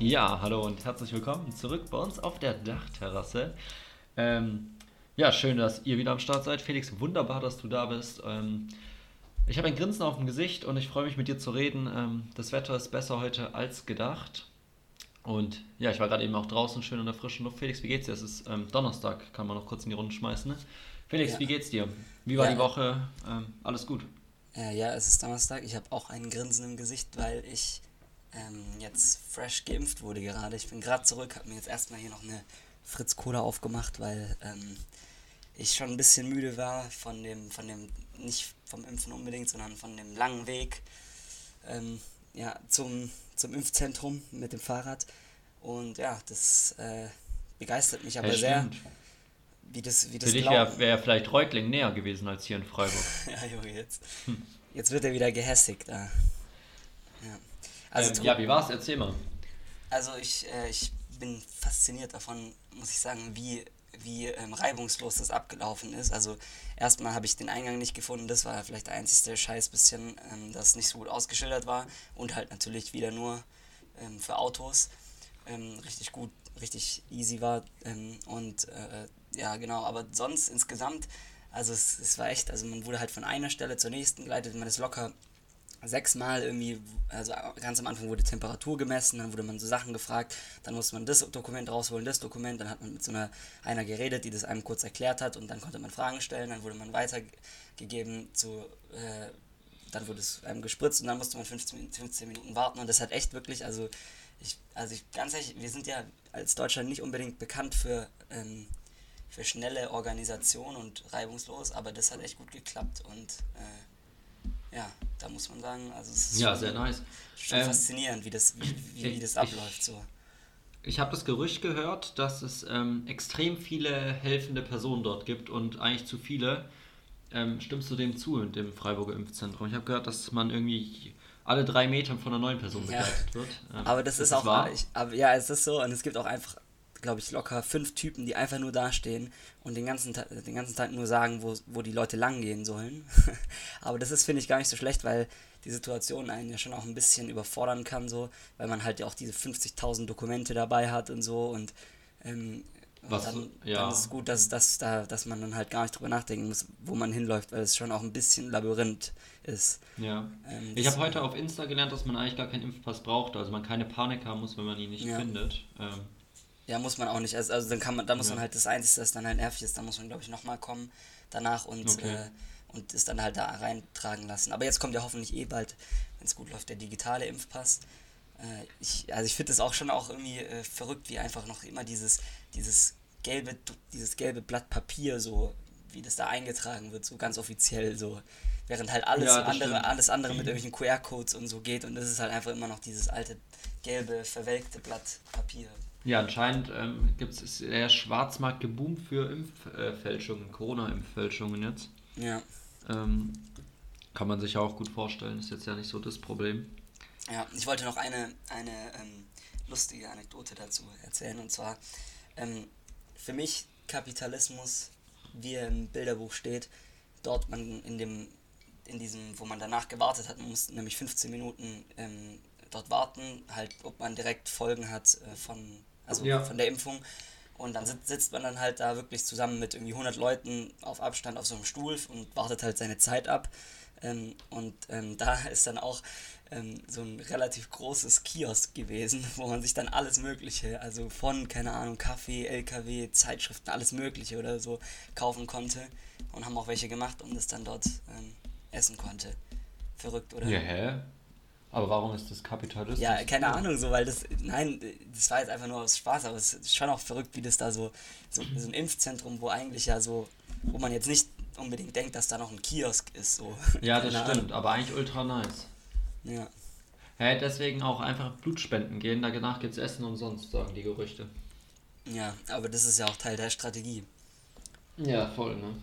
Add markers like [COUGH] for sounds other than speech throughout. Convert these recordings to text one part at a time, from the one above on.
Ja, hallo und herzlich willkommen zurück bei uns auf der Dachterrasse. Ähm, ja, schön, dass ihr wieder am Start seid. Felix, wunderbar, dass du da bist. Ähm, ich habe ein Grinsen auf dem Gesicht und ich freue mich mit dir zu reden. Ähm, das Wetter ist besser heute als gedacht. Und ja, ich war gerade eben auch draußen schön in der frischen Luft. Felix, wie geht's dir? Es ist ähm, Donnerstag, kann man noch kurz in die Runde schmeißen. Ne? Felix, ja. wie geht's dir? Wie war ja. die Woche? Ähm, alles gut? Äh, ja, es ist Donnerstag. Ich habe auch ein Grinsen im Gesicht, weil ich ähm, jetzt fresh geimpft wurde gerade. Ich bin gerade zurück, habe mir jetzt erstmal hier noch eine Fritz Cola aufgemacht, weil ähm, ich schon ein bisschen müde war von dem, von dem, nicht vom Impfen unbedingt, sondern von dem langen Weg ähm, ja, zum, zum Impfzentrum mit dem Fahrrad. Und ja, das äh, begeistert mich aber ja, sehr. Wie das, wie das Für dich wäre wär vielleicht Reutling näher gewesen als hier in Freiburg. [LAUGHS] ja, Junge, jetzt, hm. jetzt wird er wieder gehässigt. Da. Also, ähm, ja, wie war's? Erzähl mal. Also ich, äh, ich bin fasziniert davon, muss ich sagen, wie, wie ähm, reibungslos das abgelaufen ist. Also erstmal habe ich den Eingang nicht gefunden, das war vielleicht der einzige Scheiß bisschen, ähm, das nicht so gut ausgeschildert war und halt natürlich wieder nur ähm, für Autos ähm, richtig gut, richtig easy war ähm, und äh, ja genau, aber sonst insgesamt, also es, es war echt, also man wurde halt von einer Stelle zur nächsten geleitet, man ist locker sechsmal irgendwie, also ganz am Anfang wurde Temperatur gemessen, dann wurde man so Sachen gefragt, dann musste man das Dokument rausholen, das Dokument, dann hat man mit so einer, einer geredet, die das einem kurz erklärt hat und dann konnte man Fragen stellen, dann wurde man weitergegeben zu, äh, dann wurde es einem gespritzt und dann musste man 15, 15 Minuten warten und das hat echt wirklich, also ich, also ich, ganz ehrlich, wir sind ja als Deutschland nicht unbedingt bekannt für, ähm, für schnelle Organisation und reibungslos, aber das hat echt gut geklappt und äh, ja, da muss man sagen, also es ist ja, schon, sehr nice. schon ähm, faszinierend, wie das, wie, wie, wie das abläuft. So. Ich habe das Gerücht gehört, dass es ähm, extrem viele helfende Personen dort gibt und eigentlich zu viele. Ähm, stimmst du dem zu in dem Freiburger Impfzentrum? Ich habe gehört, dass man irgendwie alle drei Metern von einer neuen Person begleitet ja. wird. Ähm, aber das, ist, ist auch, wahr? Ich, aber ja, es ist so und es gibt auch einfach glaube ich, locker fünf Typen, die einfach nur dastehen und den ganzen, den ganzen Tag nur sagen, wo, wo die Leute lang gehen sollen. [LAUGHS] Aber das ist, finde ich, gar nicht so schlecht, weil die Situation einen ja schon auch ein bisschen überfordern kann, so, weil man halt ja auch diese 50.000 Dokumente dabei hat und so und ähm, was, dann, ja. dann ist es gut, dass, dass, da, dass man dann halt gar nicht drüber nachdenken muss, wo man hinläuft, weil es schon auch ein bisschen Labyrinth ist. Ja. Ähm, ich habe heute auf Insta gelernt, dass man eigentlich gar keinen Impfpass braucht, also man keine Panik haben muss, wenn man ihn nicht ja. findet. Ähm, ja, muss man auch nicht. Also, also dann kann man, da muss ja. man halt das Einzige, das dann halt nervig ist, da muss man, glaube ich, nochmal kommen danach und, okay. äh, und es dann halt da reintragen lassen. Aber jetzt kommt ja hoffentlich eh bald, wenn es gut läuft, der digitale Impfpass. Äh, ich, also ich finde das auch schon auch irgendwie äh, verrückt, wie einfach noch immer dieses, dieses gelbe, dieses gelbe Blatt Papier so, wie das da eingetragen wird, so ganz offiziell so. Während halt alles ja, andere, alles andere mit irgendwelchen QR-Codes und so geht und das ist halt einfach immer noch dieses alte gelbe, verwelkte Blatt Papier. Ja, anscheinend ähm, gibt es der Schwarzmarkt geboomt für Impffälschungen, Corona-Impffälschungen jetzt. Ja. Ähm, kann man sich auch gut vorstellen, ist jetzt ja nicht so das Problem. Ja, ich wollte noch eine, eine ähm, lustige Anekdote dazu erzählen und zwar ähm, für mich Kapitalismus, wie er im Bilderbuch steht, dort man in dem in diesem, wo man danach gewartet hat, man musste nämlich 15 Minuten ähm, dort warten, halt, ob man direkt Folgen hat äh, von also ja. von der Impfung. Und dann sitzt, sitzt man dann halt da wirklich zusammen mit irgendwie 100 Leuten auf Abstand auf so einem Stuhl und wartet halt seine Zeit ab. Ähm, und ähm, da [LAUGHS] ist dann auch ähm, so ein relativ großes Kiosk gewesen, wo man sich dann alles Mögliche, also von, keine Ahnung, Kaffee, LKW, Zeitschriften, alles Mögliche oder so kaufen konnte. Und haben auch welche gemacht und es dann dort ähm, essen konnte. Verrückt, oder? Ja, hä? Aber warum ist das Kapitalismus? Ja, keine Ahnung, so, weil das, nein, das war jetzt einfach nur aus Spaß, aber es ist schon auch verrückt, wie das da so, so, so ein Impfzentrum, wo eigentlich ja so, wo man jetzt nicht unbedingt denkt, dass da noch ein Kiosk ist, so. [LAUGHS] Ja, das stimmt, Ahnung. aber eigentlich ultra nice. Ja. Ja, deswegen auch einfach Blutspenden gehen, danach gibt's Essen umsonst, sagen die Gerüchte. Ja, aber das ist ja auch Teil der Strategie. Ja, voll, ne?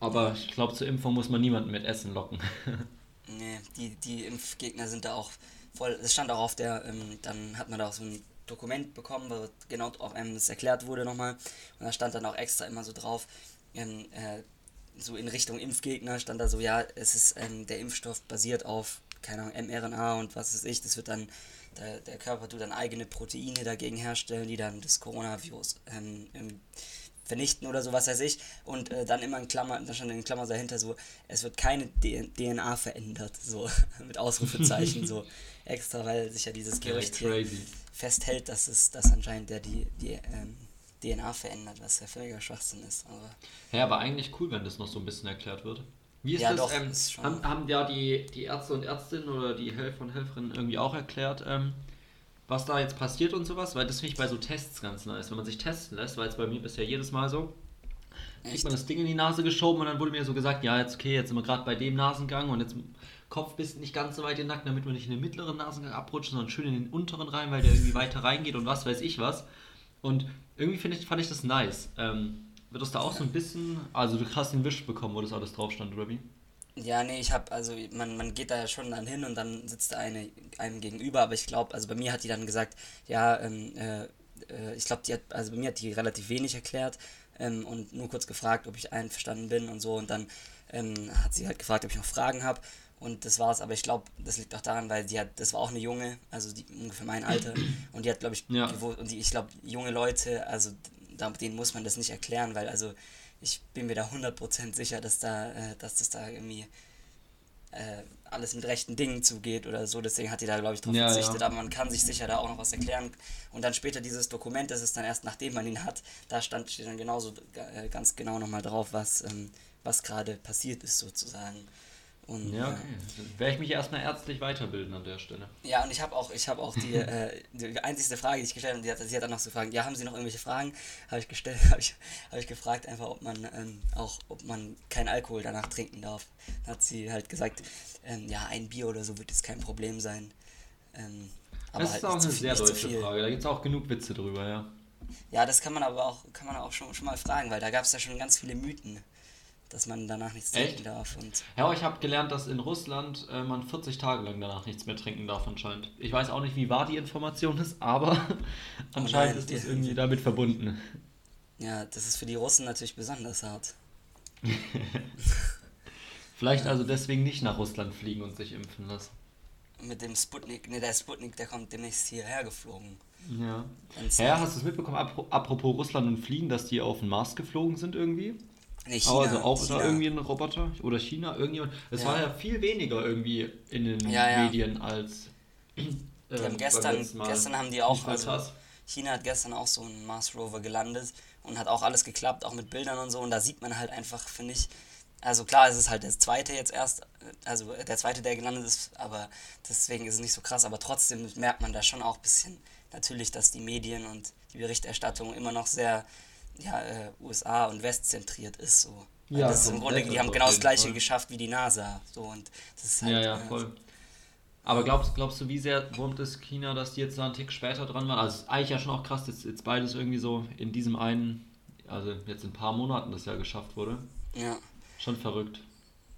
Aber ich glaube, zur Impfung muss man niemanden mit Essen locken. [LAUGHS] Nee, die, die Impfgegner sind da auch voll. Es stand auch auf der, ähm, dann hat man da auch so ein Dokument bekommen, wo genau auf einem das erklärt wurde nochmal. Und da stand dann auch extra immer so drauf, ähm, äh, so in Richtung Impfgegner stand da so, ja, es ist ähm, der Impfstoff basiert auf keine Ahnung, mRNA und was weiß ich, das wird dann, der, der Körper tut dann eigene Proteine dagegen herstellen, die dann das Coronavirus ähm, vernichten oder so, was weiß ich. Und äh, dann immer in Klammer, da stand in Klammer dahinter so, es wird keine DNA verändert, so [LAUGHS] mit Ausrufezeichen, so [LAUGHS] extra, weil sich ja dieses Gerücht hier festhält, dass es dass anscheinend der die, die ähm, DNA verändert, was ja völliger Schwachsinn ist. Aber ja, aber eigentlich cool, wenn das noch so ein bisschen erklärt wird. Wie ist ja, das? Doch, ähm, ist haben, haben ja die, die Ärzte und Ärztinnen oder die Helfer und Helferinnen irgendwie auch erklärt, ähm, was da jetzt passiert und sowas? Weil das finde ich bei so Tests ganz nice. Wenn man sich testen lässt, weil es bei mir bisher jedes Mal so, kriegt man das Ding in die Nase geschoben und dann wurde mir so gesagt, ja, jetzt okay, jetzt sind wir gerade bei dem Nasengang und jetzt Kopf bis nicht ganz so weit in den Nacken, damit wir nicht in den mittleren Nasengang abrutschen, sondern schön in den unteren rein, weil der irgendwie [LAUGHS] weiter reingeht und was weiß ich was. Und irgendwie ich, fand ich das nice. Ähm, wird das da auch so ein bisschen, also du hast den Wisch bekommen, wo das alles drauf stand, oder wie? Ja, nee, ich habe, also man, man geht da ja schon dann hin und dann sitzt da eine einem gegenüber, aber ich glaube, also bei mir hat die dann gesagt, ja, ähm, äh, äh, ich glaube, die hat, also bei mir hat die relativ wenig erklärt ähm, und nur kurz gefragt, ob ich einverstanden bin und so und dann ähm, hat sie halt gefragt, ob ich noch Fragen habe und das war's, aber ich glaube, das liegt auch daran, weil die hat, das war auch eine junge, also die, ungefähr mein Alter und die hat, glaube ich, Ja. und die, ich glaube, junge Leute, also da, denen muss man das nicht erklären, weil also ich bin mir da 100% sicher, dass da, äh, dass das da irgendwie äh, alles mit rechten Dingen zugeht oder so. Deswegen hat die da, glaube ich, drauf Ja, verzichtet. ja. Aber man kann sich sicher da auch noch was erklären. Und dann später dieses Dokument, das ist dann erst nachdem man ihn hat, da stand steht dann genauso äh, ganz genau nochmal drauf, was, ähm, was gerade passiert ist sozusagen. Und, Ja, äh, okay. Dann werde ich mich erstmal ärztlich weiterbilden an der Stelle. ja, und ich habe auch, ich habe auch die, [LAUGHS] äh, die einzigste Frage, die ich gestellt habe, die hat, sie hat dann noch so gefragt, ja, haben Sie noch irgendwelche Fragen? Habe ich gestellt, [LAUGHS] habe ich, habe ich gefragt einfach, ob man ähm, auch, ob man keinen Alkohol danach trinken darf. Dann hat sie halt gesagt, ähm, ja, ein Bier oder so wird jetzt kein Problem sein. Ähm, aber das halt ist auch eine viel- sehr deutsche. Frage. Da gibt es auch genug Witze drüber, ja. Ja, das kann man aber auch, kann man auch schon, schon mal fragen, weil da gab es ja schon ganz viele Mythen, dass man danach nichts Echt? trinken darf. Und Ja, aber ich habe gelernt, dass in Russland äh, man 40 Tage lang danach nichts mehr trinken darf anscheinend. Ich weiß auch nicht, wie wahr die Information ist, aber [LAUGHS] anscheinend nein, ist das irgendwie damit verbunden. ja, das ist für die Russen natürlich besonders hart. [LAUGHS] Vielleicht also deswegen nicht nach Russland fliegen und sich impfen lassen. Mit dem Sputnik, ne, der Sputnik, der kommt demnächst hierher geflogen. Ja. Ja, hast du es mitbekommen, apro- apropos Russland und Fliegen, dass die auf den Mars geflogen sind irgendwie? Nee, Aber also auch China. da irgendwie ein Roboter oder China, irgendjemand. Es Ja. war ja viel weniger irgendwie in den Ja. Medien als. Die ähm, haben gestern, gestern haben die auch, also krass. China hat gestern auch so einen Mars Rover gelandet und hat auch alles geklappt, auch mit Bildern und so. Und da sieht man halt einfach, finde ich, also klar, es ist halt der zweite jetzt erst, also der zweite, der gelandet ist, aber deswegen ist es nicht so krass. Aber trotzdem merkt man da schon auch ein bisschen natürlich, dass die Medien und die Berichterstattung immer noch sehr ja, äh, USA und West zentriert ist. So. Ja, das ist im Grunde, die haben genau das gleiche Fall. geschafft wie die NASA. So, und das ist halt, Ja, ja, äh, voll. Aber glaubst, glaubst du, wie sehr wurmt es China, dass die jetzt da einen Tick später dran waren? Also, ist eigentlich ja schon auch krass, dass jetzt beides irgendwie so in diesem einen, also jetzt in ein paar Monaten das ja geschafft wurde. ja. Schon verrückt.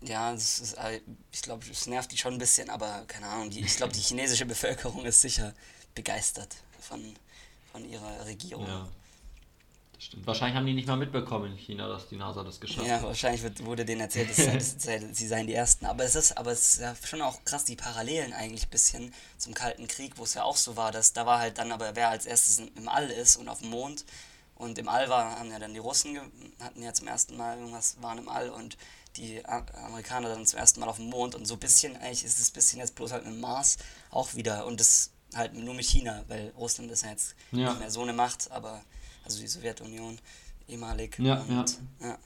Ja, das ist, äh, ich glaube, es nervt die schon ein bisschen, aber keine Ahnung, die, ich glaube, die chinesische Bevölkerung ist sicher begeistert von, von ihrer Regierung. Ja. Stimmt. Wahrscheinlich haben die nicht mal mitbekommen in China, dass die NASA das geschafft Ja, hat. wahrscheinlich wird, wurde denen erzählt, [LAUGHS] sie seien die Ersten. Aber es ist, aber es ist ja schon auch krass, die Parallelen eigentlich ein bisschen zum Kalten Krieg, wo es ja auch so war, dass da war halt dann aber, wer als erstes im- All ist und auf dem Mond. Und im All war, haben ja dann die Russen, hatten ja zum ersten Mal irgendwas, waren im All und die Amerikaner dann zum ersten Mal auf dem Mond. Und so ein bisschen, eigentlich ist es ein bisschen jetzt bloß halt mit Mars auch wieder. Und das halt nur mit China, weil Russland ist ja jetzt Ja. nicht mehr so eine Macht, aber, also die Sowjetunion ehemalig. Ja, und, ja.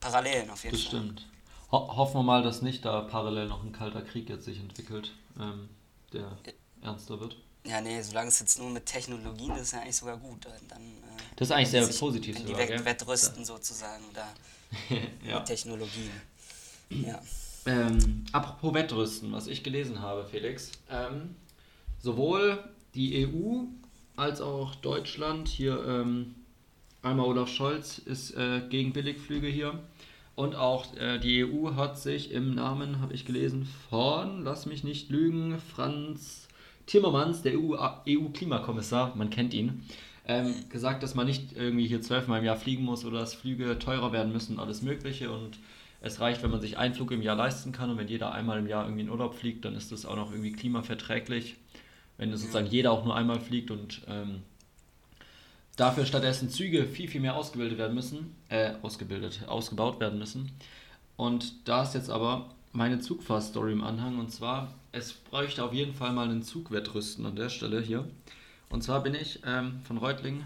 Parallelen auf jeden Das Fall. stimmt. Ho hoffen wir mal, dass nicht da parallel noch ein kalter Krieg jetzt sich entwickelt, ähm, der ernster wird. Ja, nee, solange es jetzt nur mit Technologien ist, ist ja eigentlich sogar gut. Dann, äh, Das ist eigentlich sehr sich- positiv Wenn die sogar, wettrüsten sozusagen da [LAUGHS] ja. mit Technologien. Ja. Ähm, apropos Wettrüsten, was ich gelesen habe, Felix. Ähm, sowohl die EU als auch Deutschland, hier ähm, einmal Olaf Scholz ist äh, gegen Billigflüge hier. Und auch äh, die EU hat sich im Namen, habe ich gelesen, von, lass mich nicht lügen, Franz Timmermans, der E EU-Klimakommissar, man kennt ihn, ähm, gesagt, dass man nicht irgendwie hier zwölfmal im Jahr fliegen muss oder dass Flüge teurer werden müssen alles Mögliche. Und es reicht, wenn man sich einen Flug im Jahr leisten kann und wenn jeder einmal im Jahr irgendwie in Urlaub fliegt, dann ist das auch noch irgendwie klimaverträglich. Wenn sozusagen jeder auch nur einmal fliegt und ähm, dafür stattdessen Züge viel, viel mehr ausgebildet werden müssen, äh, ausgebildet, ausgebaut werden müssen. Und da ist jetzt aber meine Zugfahrstory im Anhang und zwar, es bräuchte auf jeden Fall mal einen Zugwettrüsten an der Stelle hier. Und zwar bin ich ähm, von Reutlingen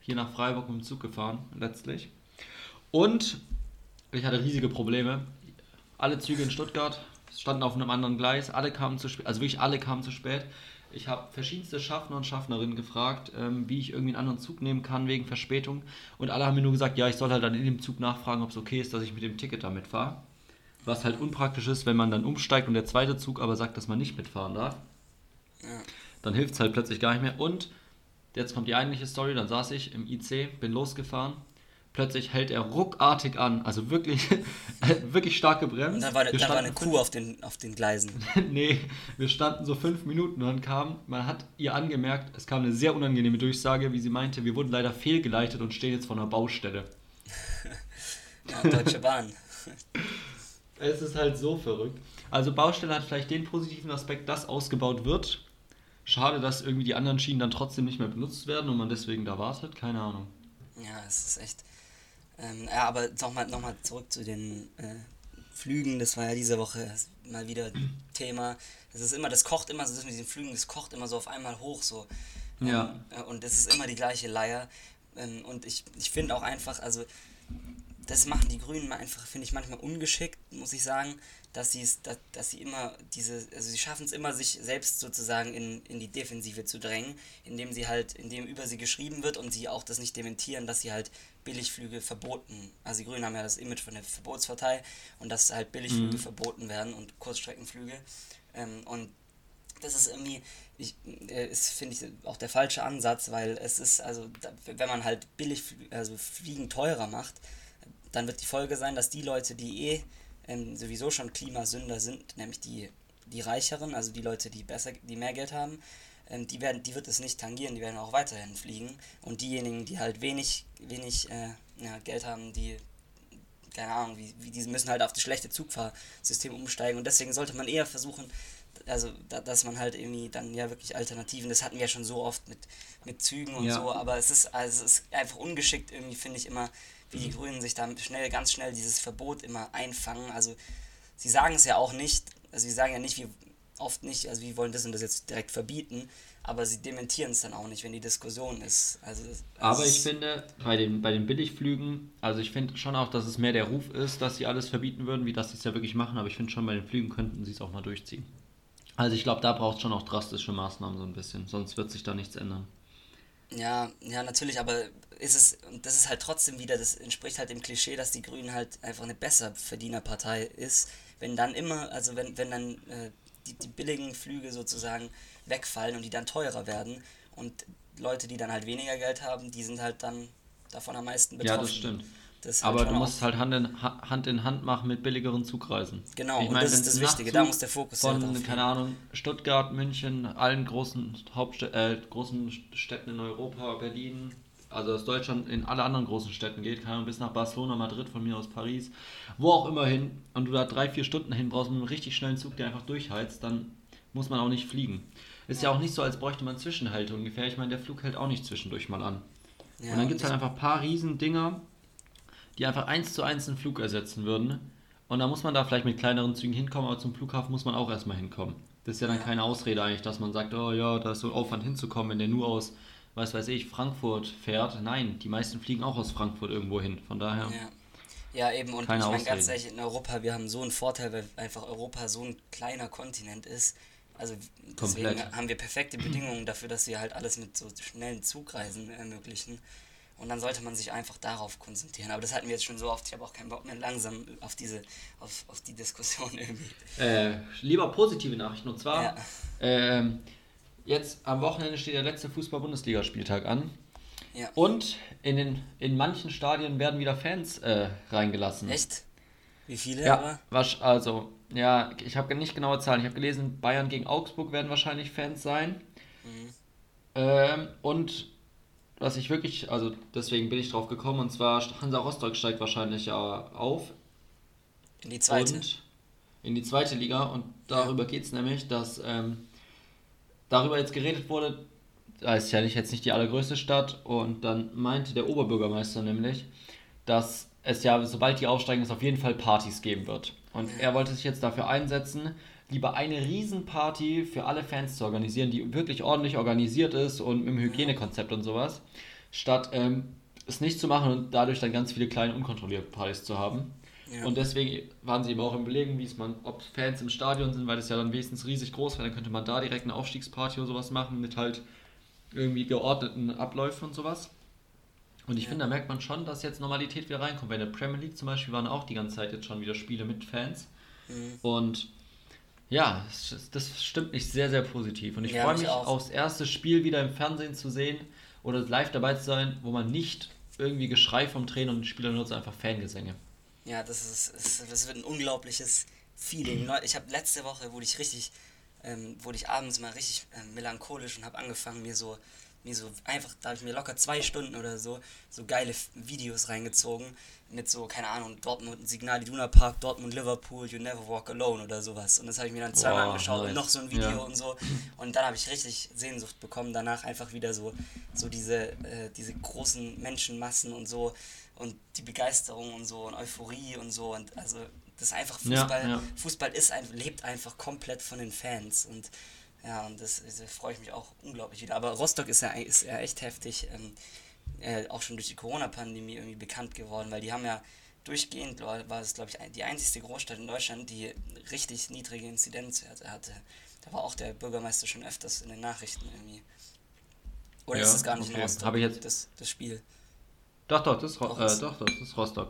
hier nach Freiburg mit dem Zug gefahren, letztlich. Und ich hatte riesige Probleme. Alle Züge in Stuttgart standen auf einem anderen Gleis, alle kamen zu spät, also wirklich alle kamen zu spät. Ich habe verschiedenste Schaffner und Schaffnerinnen gefragt, ähm, wie ich irgendwie einen anderen Zug nehmen kann wegen Verspätung. Und alle haben mir nur gesagt, ja, ich soll halt dann in dem Zug nachfragen, ob es okay ist, dass ich mit dem Ticket da mitfahre. Was halt unpraktisch ist, wenn man dann umsteigt und der zweite Zug aber sagt, dass man nicht mitfahren darf. Ja. Dann hilft es halt plötzlich gar nicht mehr. Und jetzt kommt die eigentliche Story, dann saß ich im IC, bin losgefahren Plötzlich hält er ruckartig an, also wirklich, [LAUGHS] wirklich stark gebremst. Und dann war, dann war eine Kuh auf den, auf den Gleisen. [LAUGHS] nee, wir standen so fünf Minuten und dann kam, man hat ihr angemerkt, es kam eine sehr unangenehme Durchsage, wie sie meinte, wir wurden leider fehlgeleitet und stehen jetzt vor einer Baustelle. [LAUGHS] ja, Deutsche Bahn. es ist halt so verrückt. Also Baustelle hat vielleicht den positiven Aspekt, dass ausgebaut wird. Schade, dass irgendwie die anderen Schienen dann trotzdem nicht mehr benutzt werden und man deswegen da wartet. Keine Ahnung. Ja, es ist echt ähm, ja, aber nochmal noch mal zurück zu den äh, Flügen, das war ja diese Woche mal wieder Thema. Das ist immer, das kocht immer so, das mit den Flügen, das kocht immer so auf einmal hoch so. Ja. Ähm, und das ist immer die gleiche Leier. Ähm, und ich, ich finde auch einfach, also das machen die Grünen einfach, finde ich, manchmal ungeschickt, muss ich sagen, dass, dass, dass sie immer diese, also sie schaffen es immer, sich selbst sozusagen in, in die Defensive zu drängen, indem sie halt, indem über sie geschrieben wird und sie auch das nicht dementieren, dass sie halt Billigflüge verboten, also die Grünen haben ja das Image von der Verbotspartei und dass halt Billigflüge mhm. verboten werden und Kurzstreckenflüge. Ähm, und das ist irgendwie, ich, äh, ist, finde ich, auch der falsche Ansatz, weil es ist, also, wenn man halt billig, also Fliegen teurer macht, dann wird die Folge sein, dass die Leute, die eh ähm, sowieso schon Klimasünder sind, nämlich die, die Reicheren, also die Leute, die besser, die mehr Geld haben, ähm, die werden, die wird es nicht tangieren, die werden auch weiterhin fliegen. Und diejenigen, die halt wenig, wenig äh, ja, Geld haben, die keine Ahnung, wie, wie die müssen halt auf das schlechte Zugfahrsystem umsteigen und deswegen sollte man eher versuchen, also da, dass man halt irgendwie dann ja wirklich Alternativen, das hatten wir ja schon so oft mit, mit Zügen und ja. so, aber es ist, also es ist einfach ungeschickt irgendwie, finde ich immer, wie die Grünen sich da schnell, ganz schnell dieses Verbot immer einfangen. Also sie sagen es ja auch nicht, also sie sagen ja nicht, wir oft nicht, also wir wollen das und das jetzt direkt verbieten, aber sie dementieren es dann auch nicht, wenn die Diskussion ist. Also, also aber ich finde, bei den, bei den Billigflügen, also ich finde schon auch, dass es mehr der Ruf ist, dass sie alles verbieten würden, wie dass sie es ja wirklich machen, aber ich finde schon, bei den Flügen könnten sie es auch mal durchziehen. Also ich glaube, da braucht es schon auch drastische Maßnahmen so ein bisschen, sonst wird sich da nichts ändern. Ja, ja, natürlich, aber ist es, und das ist halt trotzdem wieder, das entspricht halt dem Klischee, dass die Grünen halt einfach eine besser Verdienerpartei ist, wenn dann immer, also wenn, wenn dann äh, die, die billigen Flüge sozusagen wegfallen und die dann teurer werden und Leute, die dann halt weniger Geld haben, die sind halt dann davon am meisten betroffen. Ja, das stimmt. Das halt Aber du musst halt Hand in, Hand in Hand machen mit billigeren Zugreisen. Genau, ich und das ist das Wichtige, da muss der Fokus sein. Von, keine Ahnung, Stuttgart, München, allen großen, Hauptstädten, äh, großen Städten in Europa, Berlin, also aus Deutschland in alle anderen großen Städten geht, keine Ahnung, bis nach Barcelona, Madrid, von mir aus Paris, wo auch immer hin, und du da drei, vier Stunden hin brauchst mit einem richtig schnellen Zug, der einfach durchheizt, dann muss man auch nicht fliegen. Ist ja auch nicht so, als bräuchte man Zwischenhalte ungefähr. Ich meine, der Flug hält auch nicht zwischendurch mal an. Ja, und dann gibt es halt einfach ein paar Riesendinger, die einfach eins zu eins einen Flug ersetzen würden. Und dann muss man da vielleicht mit kleineren Zügen hinkommen, aber zum Flughafen muss man auch erstmal hinkommen. Das ist ja dann keine Ausrede eigentlich, dass man sagt, oh ja, da ist so Aufwand hinzukommen, wenn der nur aus was weiß ich, Frankfurt fährt. Nein, die meisten fliegen auch aus Frankfurt irgendwo hin. Von daher. Ja. Ja, eben, und ich meine ganz ehrlich, in Europa, wir haben so einen Vorteil, weil einfach Europa so ein kleiner Kontinent ist. Also deswegen Komplett. haben wir perfekte Bedingungen dafür, dass wir halt alles mit so schnellen Zugreisen ermöglichen. Und dann sollte man sich einfach darauf konzentrieren. Aber das hatten wir jetzt schon so oft. Ich habe auch keinen Bock mehr langsam auf diese, auf, auf die Diskussion [LAUGHS] irgendwie. Äh, lieber positive Nachrichten. Und zwar, ja. ähm, Jetzt am Wochenende steht der letzte Fußball-Bundesligaspieltag an. Ja. Und in, den, in manchen Stadien werden wieder Fans äh, reingelassen. Echt? Wie viele? Ja, was, also, ja, ich habe nicht genaue Zahlen. Ich habe gelesen, Bayern gegen Augsburg werden wahrscheinlich Fans sein. Mhm. Ähm, und was ich wirklich, also deswegen bin ich drauf gekommen, und zwar Hansa Rostock steigt wahrscheinlich auf. In die zweite. In die zweite Liga. Und darüber geht es nämlich, dass ähm, darüber jetzt geredet wurde, da ist ja nicht, jetzt nicht die allergrößte Stadt. Und dann meinte der Oberbürgermeister nämlich, dass es ja, sobald die aufsteigen, es auf jeden Fall Partys geben wird. Und er wollte sich jetzt dafür einsetzen, lieber eine Riesenparty für alle Fans zu organisieren, die wirklich ordentlich organisiert ist und mit einem Hygienekonzept und sowas, statt ähm, es nicht zu machen und dadurch dann ganz viele kleine unkontrollierte Partys zu haben. Ja. Und deswegen waren sie eben auch im Belegen, wie es man, ob Fans im Stadion sind, weil das ja dann wenigstens riesig groß wäre, dann könnte man da direkt eine Aufstiegsparty oder sowas machen mit halt irgendwie geordneten Abläufen und sowas. Und ich Ja. finde, da merkt man schon, dass jetzt Normalität wieder reinkommt. Bei der Premier League zum Beispiel waren auch die ganze Zeit jetzt schon wieder Spiele mit Fans. Mhm. Und ja, das stimmt mich sehr, sehr positiv. Und ich Ja, freue mich mich auch. aufs erste Spiel wieder im Fernsehen zu sehen oder live dabei zu sein, wo man nicht irgendwie Geschrei vom Trainer und den Spielern nutzt, einfach Fangesänge. Ja, das ist, ist das wird ein unglaubliches Feeling. Ich habe letzte Woche wurde ich richtig, ähm, wurde ich abends mal richtig ähm, melancholisch und habe angefangen mir so mir so einfach, da habe ich mir locker zwei Stunden oder so so geile Videos reingezogen mit so keine Ahnung Dortmund Signal Iduna Park, Dortmund Liverpool, You Never Walk Alone oder sowas und das habe ich mir dann zweimal Boah, angeschaut und nice. noch so ein Video Ja. und so und dann habe ich richtig Sehnsucht bekommen danach einfach wieder so so diese äh, diese großen Menschenmassen und so und die Begeisterung und so und Euphorie und so und also das ist einfach Ja, Fußball ja. Fußball ist ein, lebt einfach komplett von den Fans und ja und das, das freue ich mich auch unglaublich wieder. Aber Rostock ist ja ist ja echt heftig ähm, äh, auch schon durch die Corona-Pandemie irgendwie bekannt geworden weil die haben ja durchgehend war es glaube ich die einzigste Großstadt in Deutschland die richtig niedrige Inzidenzwerte hatte. Da war auch der Bürgermeister schon öfters in den Nachrichten irgendwie. Oder Ja, ist es gar nicht in okay. Rostock? Ich jetzt- das, das Spiel Doch, doch, das ist, Ro äh, doch, doch, das ist Rostock.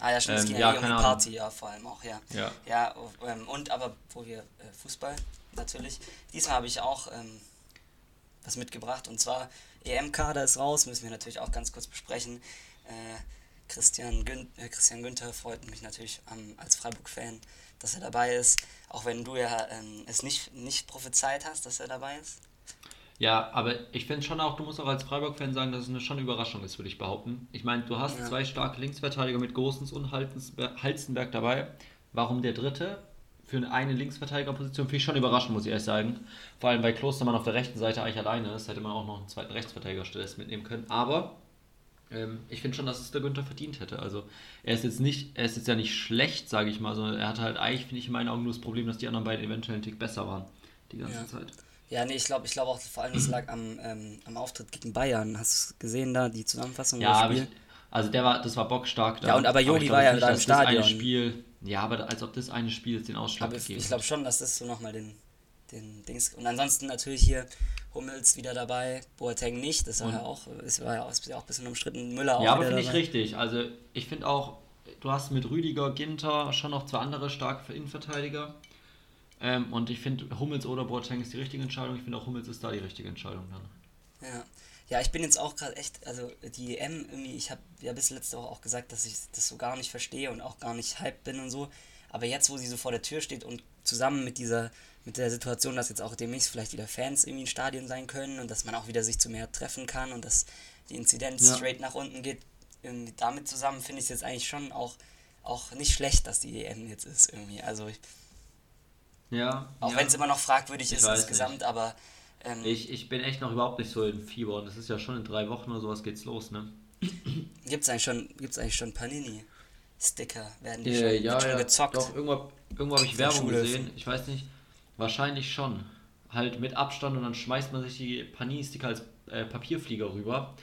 Ah ja, stimmt, es Ähm, ging ja, ja, um die. Party, ja, vor allem auch, ja. Ja. Ja, ähm, und aber, wo wir, äh, Fußball, natürlich. Diesmal habe ich auch ähm, was mitgebracht, und zwar EM-Kader ist raus, müssen wir natürlich auch ganz kurz besprechen. Äh, Christian, Gün äh, Christian Günther freut mich natürlich ähm, als Freiburg-Fan, dass er dabei ist, auch wenn du ja ähm, es nicht, nicht prophezeit hast, dass er dabei ist. Ja, aber ich finde schon auch, du musst auch als Freiburg-Fan sagen, dass es eine schon Überraschung ist, würde ich behaupten. Ich meine, du hast Ja. zwei starke Linksverteidiger mit Gosens und Halstenberg dabei. Warum der dritte? Für eine Linksverteidigerposition finde ich schon überraschend, muss ich ehrlich sagen. Vor allem, weil Klostermann auf der rechten Seite eigentlich alleine ist, hätte man auch noch einen zweiten Rechtsverteidiger stattdessen mitnehmen können. Aber ähm, ich finde schon, dass es der Günther verdient hätte. Also er ist jetzt nicht, er ist jetzt ja nicht schlecht, sage ich mal, sondern er hatte halt eigentlich, finde ich, in meinen Augen nur das Problem, dass die anderen beiden eventuell einen Tick besser waren. Die ganze Ja. Zeit. Ja, nee, ich glaube ich glaub auch vor allem, das lag am, ähm, am Auftritt gegen Bayern. Hast du es gesehen da, die Zusammenfassung? Ja, aber ich, also der war, das war bockstark. Da. Ja, und aber Yogi glaub war ja nicht, da im Stadion. Spiel, ja, aber als ob das eine Spiel jetzt den Ausschlag Aber ich, gegeben ich glaube schon, dass das so nochmal den, den Dings. Und ansonsten natürlich hier Hummels wieder dabei, Boateng nicht, das war Und- ja auch, ist, war ja auch, ist ja auch ein bisschen umstritten. Müller auch Ja, aber finde ich richtig. Also ich finde auch, du hast mit Rüdiger, Ginter schon noch zwei andere starke Innenverteidiger. Ähm, und ich finde, Hummels oder Boateng ist die richtige Entscheidung. Ich finde auch Hummels ist da die richtige Entscheidung dann. Ja. ja, ich bin jetzt auch gerade echt, also die EM irgendwie, ich habe ja bis letzte Woche auch gesagt, dass ich das so gar nicht verstehe und auch gar nicht hyped bin und so. Aber jetzt, wo sie so vor der Tür steht und zusammen mit dieser, mit der Situation, dass jetzt auch demnächst vielleicht wieder Fans irgendwie in Stadien sein können und dass man auch wieder sich zu mehr treffen kann und dass die Inzidenz Ja. straight nach unten geht, damit zusammen finde ich es jetzt eigentlich schon auch, auch nicht schlecht, dass die EM jetzt ist irgendwie. Also ich, Ja. auch ja. wenn es immer noch fragwürdig Ich ist insgesamt, aber ähm, Ich, ich bin echt noch überhaupt nicht so im Fieber und das ist ja schon in drei Wochen oder sowas geht's los, ne? Gibt es eigentlich schon, gibt's eigentlich schon Panini-Sticker? Werden die Äh, schon, ja, schon ja, gezockt? doch, irgendwo, irgendwo habe ich Werbung Schule. gesehen. Ich weiß nicht, wahrscheinlich schon. Halt mit Abstand und dann schmeißt man sich die Panini-Sticker als äh, Papierflieger rüber.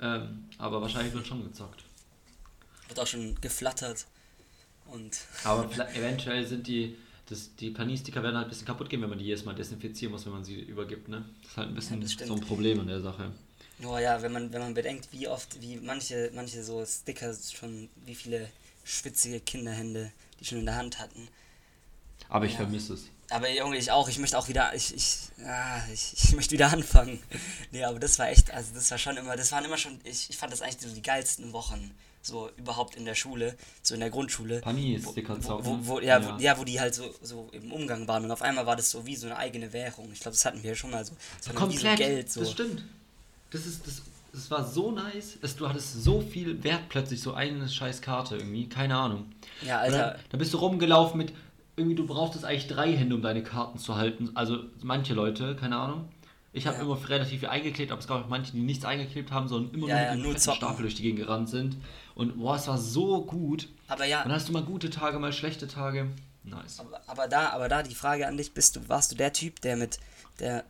Ähm, aber wahrscheinlich wird schon gezockt. Wird auch schon geflattert. Und Aber eventuell sind die, das, die Panini-Sticker werden halt ein bisschen kaputt gehen, wenn man die jedes Mal desinfizieren muss, wenn man sie übergibt, ne? Das ist halt ein bisschen stimmt. so ein Problem in der Sache. oh ja, wenn man, wenn man bedenkt, wie oft, wie manche, manche so Sticker schon, wie viele schwitzige Kinderhände die schon in der Hand hatten. Aber ich Ja. vermisse es. Aber Junge, ich auch, ich möchte auch wieder, ich, ich, ah, ich, ich möchte wieder [LAUGHS] anfangen. Nee, aber das war echt, also das war schon immer, das waren immer schon, ich, ich fand das eigentlich so die geilsten Wochen, so überhaupt in der Schule, so in der Grundschule. Panini-Sticker wo, zocken. wo, wo, ja, Wo, ja, wo die halt so, so im Umgang waren und auf einmal war das so wie so eine eigene Währung. Ich glaube, das hatten wir ja schon mal so. Das so Komplett. Geld so. Das stimmt. Das ist das es war so nice, es, du hattest so viel Wert plötzlich, so eine scheiß Karte irgendwie, keine Ahnung. Ja, Alter. Dann, da bist du rumgelaufen mit, irgendwie du brauchtest eigentlich drei Hände, um deine Karten zu halten. Also manche Leute, keine Ahnung. Ich habe Ja. immer relativ viel eingeklebt, aber es gab auch manche, die nichts eingeklebt haben, sondern immer Ja, nur ja, mit nur einem fetten zocken. Stapel durch die Gegend gerannt sind. Und boah, es war so gut. Aber ja, Dann hast du mal gute Tage, mal schlechte Tage. Nice. Aber, aber da, aber da die Frage an dich, bist du, warst du der Typ, der mit, der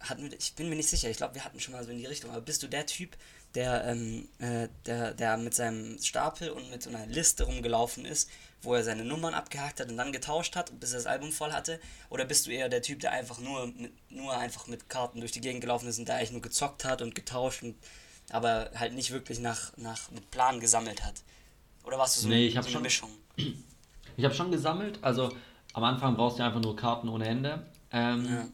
hat mit, ich bin mir nicht sicher, ich glaube, wir hatten schon mal so in die Richtung, aber bist du der Typ, der, ähm, äh, der, der mit seinem Stapel und mit so einer Liste rumgelaufen ist, wo er seine Nummern abgehakt hat und dann getauscht hat, bis er das Album voll hatte? Oder bist du eher der Typ, der einfach nur, mit, nur einfach mit Karten durch die Gegend gelaufen ist und der eigentlich nur gezockt hat und getauscht und aber halt nicht wirklich nach, nach mit Plan gesammelt hat? Oder warst du so, Nee, ich so eine schon- Mischung? Ich habe schon gesammelt, also am Anfang brauchst du einfach nur Karten ohne Hände. Ähm, Ja.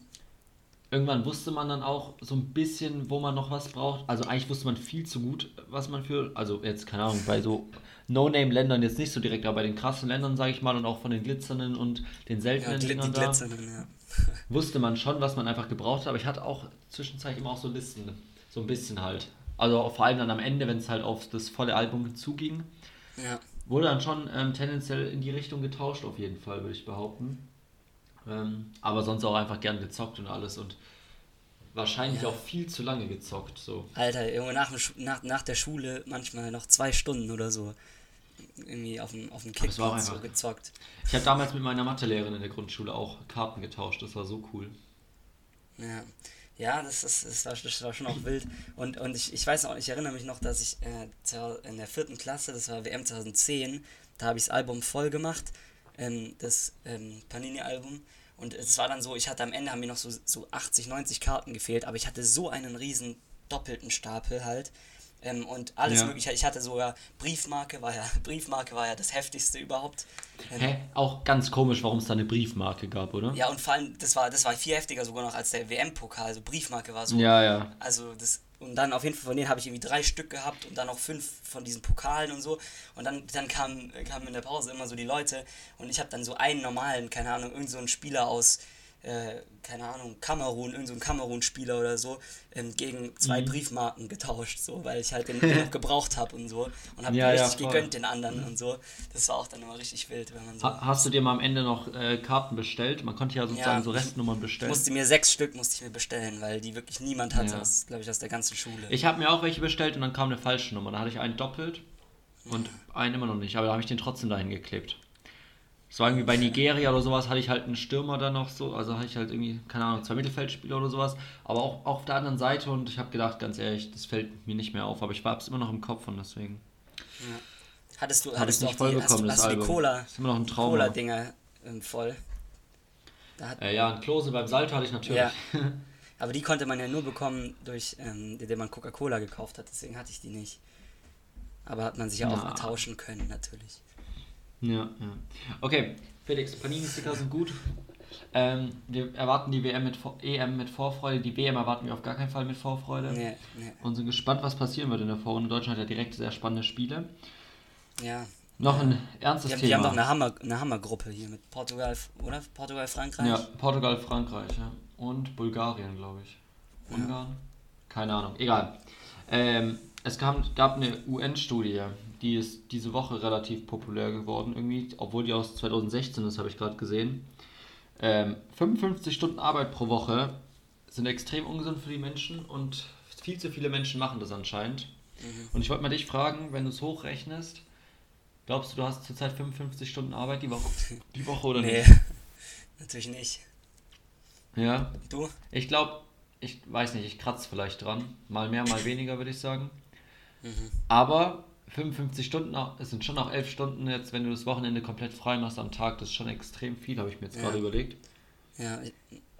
Irgendwann wusste man dann auch so ein bisschen, wo man noch was braucht. Also eigentlich wusste man viel zu gut, was man für, also jetzt keine Ahnung, bei so No-Name-Ländern jetzt nicht so direkt, aber bei den krassen Ländern, sage ich mal, und auch von den glitzernden und den Ja, seltenen die Dingern da, ja. wusste man schon, was man einfach gebraucht hat. Aber ich hatte auch zwischenzeitlich immer auch so Listen, so ein bisschen halt. Also vor allem dann am Ende, wenn es halt auf das volle Album zuging. Ja. Wurde dann schon ähm, tendenziell in die Richtung getauscht, auf jeden Fall, würde ich behaupten. Ähm, aber sonst auch einfach gern gezockt und alles und wahrscheinlich Ja. auch viel zu lange gezockt. So. Alter, irgendwo nach, nach, nach der Schule manchmal noch zwei Stunden oder so. Irgendwie auf dem, auf dem Kickplatz so gezockt. Ich habe damals mit meiner Mathelehrerin in der Grundschule auch Karten getauscht, das war so cool. Ja, ja das, ist, das, war, das war schon auch wild. Und, und ich, ich weiß noch, ich erinnere mich noch, dass ich äh, in der vierten Klasse, das war WM 2010, da habe ich das Album voll gemacht, ähm, das ähm, Panini-Album. Und es war dann so, ich hatte am Ende, haben mir noch so, so 80, 90 Karten gefehlt, aber ich hatte so einen riesen doppelten Stapel halt. Ähm, und alles Ja. mögliche. Ich hatte sogar Briefmarke, war ja, [LAUGHS] Briefmarke war ja das heftigste überhaupt. Ähm, Hä? Auch ganz komisch, warum es da eine Briefmarke gab, oder? Ja, und vor allem, das war, das war viel heftiger sogar noch als der WM-Pokal. Also Briefmarke war so. ja. ja. Also das. Und dann auf jeden Fall von denen habe ich irgendwie drei Stück gehabt und dann noch fünf von diesen Pokalen und so. Und dann, dann kamen kam in der Pause immer so die Leute und ich habe dann so einen normalen, keine Ahnung, irgend so einen Spieler aus, äh, keine Ahnung, Kamerun, irgend so Kamerun-Spieler oder so, ähm, gegen zwei Mhm. Briefmarken getauscht, so, weil ich halt den, [LAUGHS] den noch gebraucht habe und so. Und habe Ja, den ja, richtig voll. gegönnt den anderen und so. Das war auch dann immer richtig wild, wenn man so. Ha hast du dir mal am Ende noch äh, Karten bestellt? Man konnte ja sozusagen Ja, so ich Restnummern Ich bestellen. musste mir sechs Stück musste ich mir bestellen, weil die wirklich niemand hatte, Ja. glaube ich, aus der ganzen Schule. Ich habe mir auch welche bestellt und dann kam eine falsche Nummer. Da hatte ich einen doppelt und einen immer noch nicht, aber da habe ich den trotzdem dahin geklebt. Es war irgendwie bei Nigeria oder sowas, hatte ich halt einen Stürmer dann noch so, also hatte ich halt irgendwie, keine Ahnung, zwei Mittelfeldspieler oder sowas, aber auch, auch auf der anderen Seite und ich habe gedacht, ganz ehrlich, das fällt mir nicht mehr auf, aber ich habe es immer noch im Kopf und deswegen hattest du, hattest du nicht auch die, voll hast, bekommen, das hast du die Album. Cola, ist immer noch ein Trauma. Cola-Dinger ähm, voll? Da hat, Äh, ja, ein Klose beim Salto hatte ich natürlich. Ja. [LAUGHS] aber die konnte man ja nur bekommen, durch, ähm, indem man Coca-Cola gekauft hat, deswegen hatte ich die nicht. Aber hat man sich ja auch tauschen können, natürlich. Ja, ja. Okay, Felix, Panini-Sticker sind gut. Ähm, wir erwarten die WM mit EM mit Vorfreude. Die WM erwarten wir auf gar keinen Fall mit Vorfreude. Nee, nee. Und sind gespannt, was passieren wird in der Vorrunde. Deutschland hat ja direkt sehr spannende Spiele. Ja. Noch ein ernstes Die, Thema. die haben doch eine, Hammer, eine Hammergruppe hier mit Portugal, oder? Portugal, Frankreich? ja, Portugal, Frankreich ja. und Bulgarien, glaube ich. Ungarn? Keine Ahnung, egal. Ähm, es gab, gab eine UN-Studie, die ist diese Woche relativ populär geworden, irgendwie, obwohl die aus 2016 ist, habe ich gerade gesehen. Ähm, 55 Stunden Arbeit pro Woche sind extrem ungesund für die Menschen und viel zu viele Menschen machen das anscheinend. Mhm. Und ich wollte mal dich fragen, wenn du es hochrechnest, glaubst du, du hast zurzeit 55 Stunden Arbeit die Woche, die Woche oder Nee, nicht? [LAUGHS] natürlich nicht. Ja, Du? ich glaube, ich weiß nicht, ich kratze vielleicht dran. Mal mehr, mal weniger, würde ich sagen. Mhm. Aber 55 Stunden, es sind schon auch 11 Stunden jetzt, wenn du das Wochenende komplett frei machst am Tag, das ist schon extrem viel, habe ich mir jetzt Ja. gerade überlegt. Ja,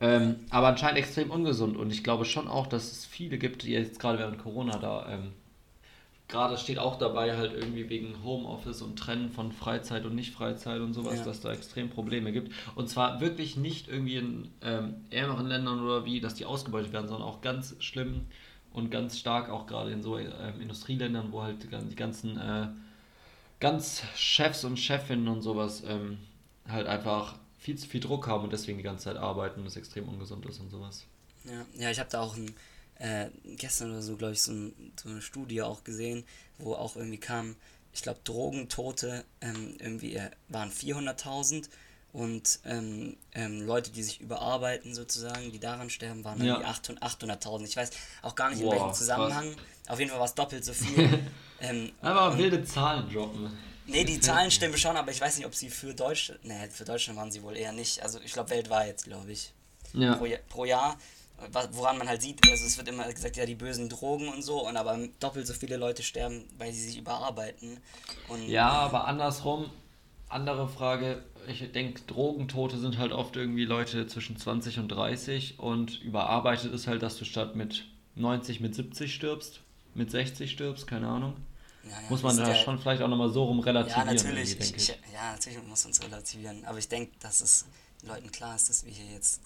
Ähm, aber anscheinend extrem ungesund und ich glaube schon auch, dass es viele gibt, die jetzt gerade während Corona da, ähm, gerade steht auch dabei halt irgendwie wegen Homeoffice und Trennen von Freizeit und Nicht-Freizeit und sowas, Ja. dass da extrem Probleme gibt. Und zwar wirklich nicht irgendwie in ähm, ärmeren Ländern oder wie, dass die ausgebeutet werden, sondern auch ganz schlimm und ganz stark auch gerade in so ähm, Industrieländern, wo halt die gan- die ganzen äh, ganz Chefs und Chefinnen und sowas ähm, halt einfach viel zu viel Druck haben und deswegen die ganze Zeit arbeiten und es extrem ungesund ist und sowas. Ja, ja ich habe da auch ein, äh, gestern oder so, glaube ich, so, ein, so, eine Studie auch gesehen, wo auch irgendwie kam, ich glaube, Drogentote ähm, irgendwie äh, waren 400.000 und ähm, ähm, Leute, die sich überarbeiten sozusagen, die daran sterben, waren ja. irgendwie 800.000. Ich weiß auch gar nicht in welchem Zusammenhang. Krass. Auf jeden Fall war es doppelt so [LAUGHS] viel. ähm, aber wilde Zahlen droppen. Nee, die [LAUGHS] Zahlen stimmen schon, aber ich weiß nicht, ob sie für Deutschland. Nee, für Deutschland waren sie wohl eher nicht. Also ich glaube weltweit, glaube ich. Ja. Pro, pro Jahr. Woran man halt sieht, also es wird immer gesagt, ja, die bösen Drogen und so, und aber doppelt so viele Leute sterben, weil sie sich überarbeiten. Und, ja, aber andersrum, andere Frage, ich denke, Drogentote sind halt oft irgendwie Leute zwischen 20 und 30 und überarbeitet ist halt, dass du statt mit 90 mit 70 stirbst, mit 60 stirbst, keine Ahnung. Ja, ja, muss man da schon vielleicht auch nochmal so rum relativieren. Ja, natürlich. Ich, ich. ja, natürlich muss man es relativieren. Aber ich denke, dass es den Leuten klar ist, dass wir hier jetzt,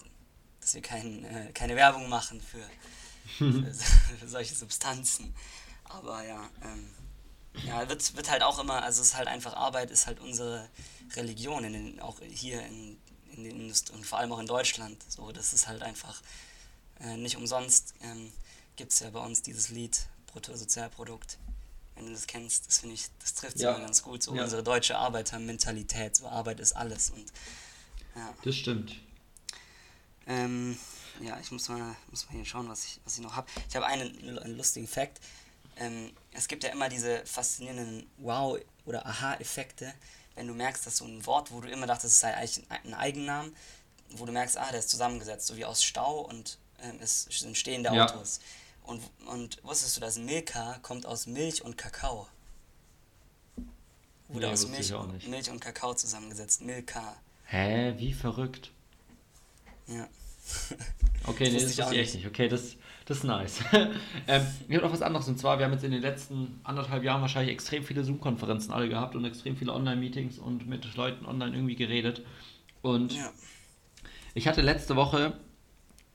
dass wir kein, äh, keine Werbung machen für, [LAUGHS] für, [LAUGHS] für, solche Substanzen. Aber ja, ähm, ja, wird, wird halt auch immer, also es ist halt einfach Arbeit, ist halt unsere Religion, in den, auch hier in, in den Industrien und vor allem auch in Deutschland. So, das ist halt einfach äh, nicht umsonst. Ähm, Gibt es ja bei uns dieses Lied Bruttosozialprodukt wenn du das kennst, das finde ich, das trifft ja. immer ganz gut. So ja. unsere deutsche Arbeitermentalität, so Arbeit ist alles und ja. Das stimmt. Ähm, ja, ich muss mal, muss mal hier schauen, was ich, was ich noch habe. Ich habe einen, einen lustigen Fakt. Ähm, es gibt ja immer diese faszinierenden Wow- oder Aha-Effekte, wenn du merkst, dass so ein Wort, wo du immer dachtest, es sei eigentlich ein Eigennamen, wo du merkst, ah, der ist zusammengesetzt, so wie aus Stau und ähm, es sind stehende ja. Autos. Und, und wusstest du, dass Milka kommt aus Milch und Kakao? Wurde nee, aus Milch, Milch und Kakao zusammengesetzt. Milka. Hä, wie verrückt. Ja. okay, [LAUGHS] nee, das wusste ich echt nicht. Okay, das, das ist nice. [LAUGHS] ähm, ich habe noch was anderes und zwar, wir haben jetzt in den letzten anderthalb Jahren wahrscheinlich extrem viele Zoom-Konferenzen alle gehabt und extrem viele Online-Meetings und mit Leuten online irgendwie geredet. Und ja. ich hatte letzte Woche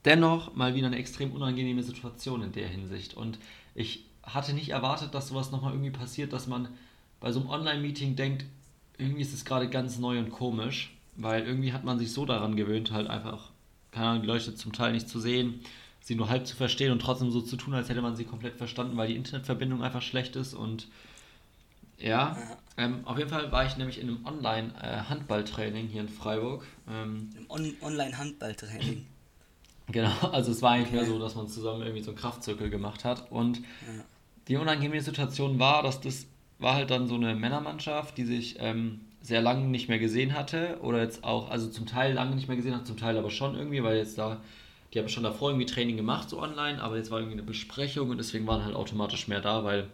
dennoch mal wieder eine extrem unangenehme Situation in der Hinsicht. Und ich hatte nicht erwartet, dass sowas nochmal irgendwie passiert, dass man bei so einem Online-Meeting denkt, irgendwie ist es gerade ganz neu und komisch, weil irgendwie hat man sich so daran gewöhnt, halt einfach, keine Ahnung, die Leute zum Teil nicht zu sehen, sie nur halb zu verstehen und trotzdem so zu tun, als hätte man sie komplett verstanden, weil die Internetverbindung einfach schlecht ist und ja, ähm, auf jeden Fall war ich nämlich in einem Online-Handballtraining hier in Freiburg. Ähm, Im On Online-Handballtraining. [LAUGHS] Genau, also es war eigentlich okay. mehr so, dass man zusammen irgendwie so einen Kraftzirkel gemacht hat. Und ja. die unangenehme Situation war, dass das war halt dann so eine Männermannschaft, die sich ähm, sehr lange nicht mehr gesehen hatte. Oder jetzt auch, also zum Teil lange nicht mehr gesehen hat, zum Teil aber schon irgendwie, weil jetzt da, die haben schon davor irgendwie Training gemacht, so online, aber jetzt war irgendwie eine Besprechung und deswegen waren halt automatisch mehr da, weil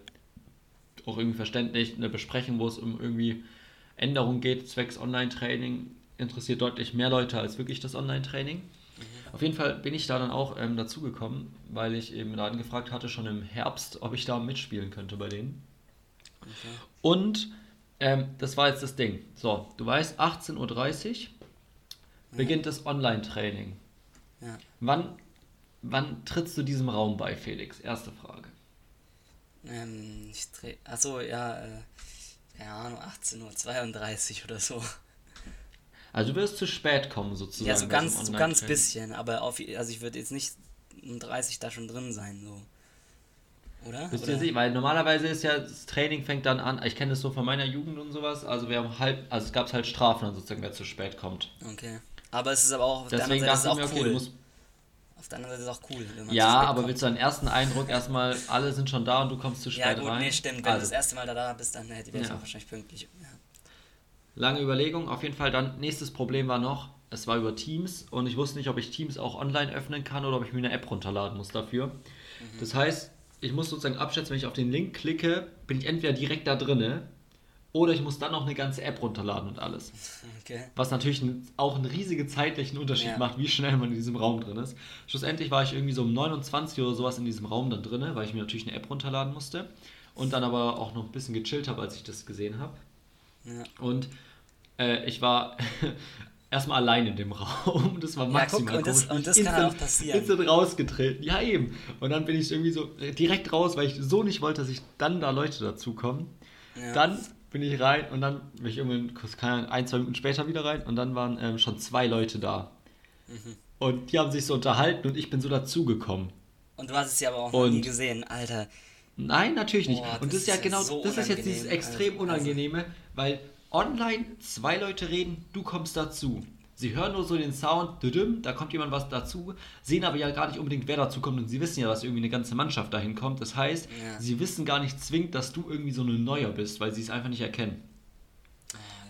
auch irgendwie verständlich, eine Besprechung, wo es um irgendwie Änderungen geht, zwecks Online-Training, interessiert deutlich mehr Leute als wirklich das Online-Training. Auf jeden Fall bin ich da dann auch ähm, dazugekommen, weil ich eben Laden gefragt hatte, schon im Herbst, ob ich da mitspielen könnte bei denen. Okay. Und ähm, das war jetzt das Ding. So, du weißt, 18.30 Uhr beginnt ja. das Online-Training. Ja. Wann, wann trittst du diesem Raum bei, Felix? Erste Frage. Ähm, ich dreh, achso, ja, äh, keine Ahnung, 18.32 Uhr oder so. Also du wirst zu spät kommen sozusagen. Ja, so ganz, so ganz bisschen, aber auf, also ich würde jetzt nicht um 30 da schon drin sein, so. Oder? Bist Oder? du sicher? Weil normalerweise ist ja, das Training fängt dann an, ich kenne das so von meiner Jugend und sowas, also wir haben halb, also es gab halt Strafen dann sozusagen, wer zu spät kommt. Okay. Aber es ist aber auch, auf Deswegen der anderen Seite ist auch cool. musst, auf der anderen Seite ist es auch cool. ja, aber willst du deinen ersten Eindruck erstmal, alle sind schon da und du kommst zu spät rein? Ja gut, rein? nee, stimmt. Wenn also. du das erste Mal da, da bist, dann hätte ich ja. auch wahrscheinlich pünktlich. Ja. Lange Überlegung. Auf jeden Fall dann, nächstes Problem war noch, es war über Teams und ich wusste nicht, ob ich Teams auch online öffnen kann oder ob ich mir eine App runterladen muss dafür. Mhm. Das heißt, ich muss sozusagen abschätzen, wenn ich auf den Link klicke, bin ich entweder direkt da drinne oder ich muss dann noch eine ganze App runterladen und alles. Okay. Was natürlich auch einen riesigen zeitlichen Unterschied ja. macht, wie schnell man in diesem Raum drin ist. Schlussendlich war ich irgendwie so um 29 oder sowas in diesem Raum dann drinne, weil ich mir natürlich eine App runterladen musste und dann aber auch noch ein bisschen gechillt habe, als ich das gesehen habe. Ja. Und äh, ich war [LAUGHS] erstmal allein in dem [LAUGHS] Raum. Das war maximal ja, guck, und das, und das instant, kann auch passieren. Instant rausgetreten. Ja, eben. Und dann bin ich irgendwie so direkt raus, weil ich so nicht wollte, dass ich dann da Leute dazukommen. Ja. Dann bin ich rein und dann bin ich irgendwie ein, zwei Minuten später wieder rein und dann waren ähm, schon zwei Leute da. Mhm. Und die haben sich so unterhalten und ich bin so dazugekommen. Und du hast es ja aber auch noch Und- nie gesehen, Alter. Nein, natürlich nicht. Boah, und das das ist ja genau, so das ist jetzt dieses extrem also- unangenehme, weil online zwei Leute reden, du kommst dazu. Sie hören nur so den Sound, da kommt jemand was dazu, sehen aber ja gar nicht unbedingt, wer dazu kommt und sie wissen ja, dass irgendwie eine ganze Mannschaft dahin kommt. Das heißt, Ja. sie wissen gar nicht zwingend, dass du irgendwie so ein Neuer bist, weil sie es einfach nicht erkennen.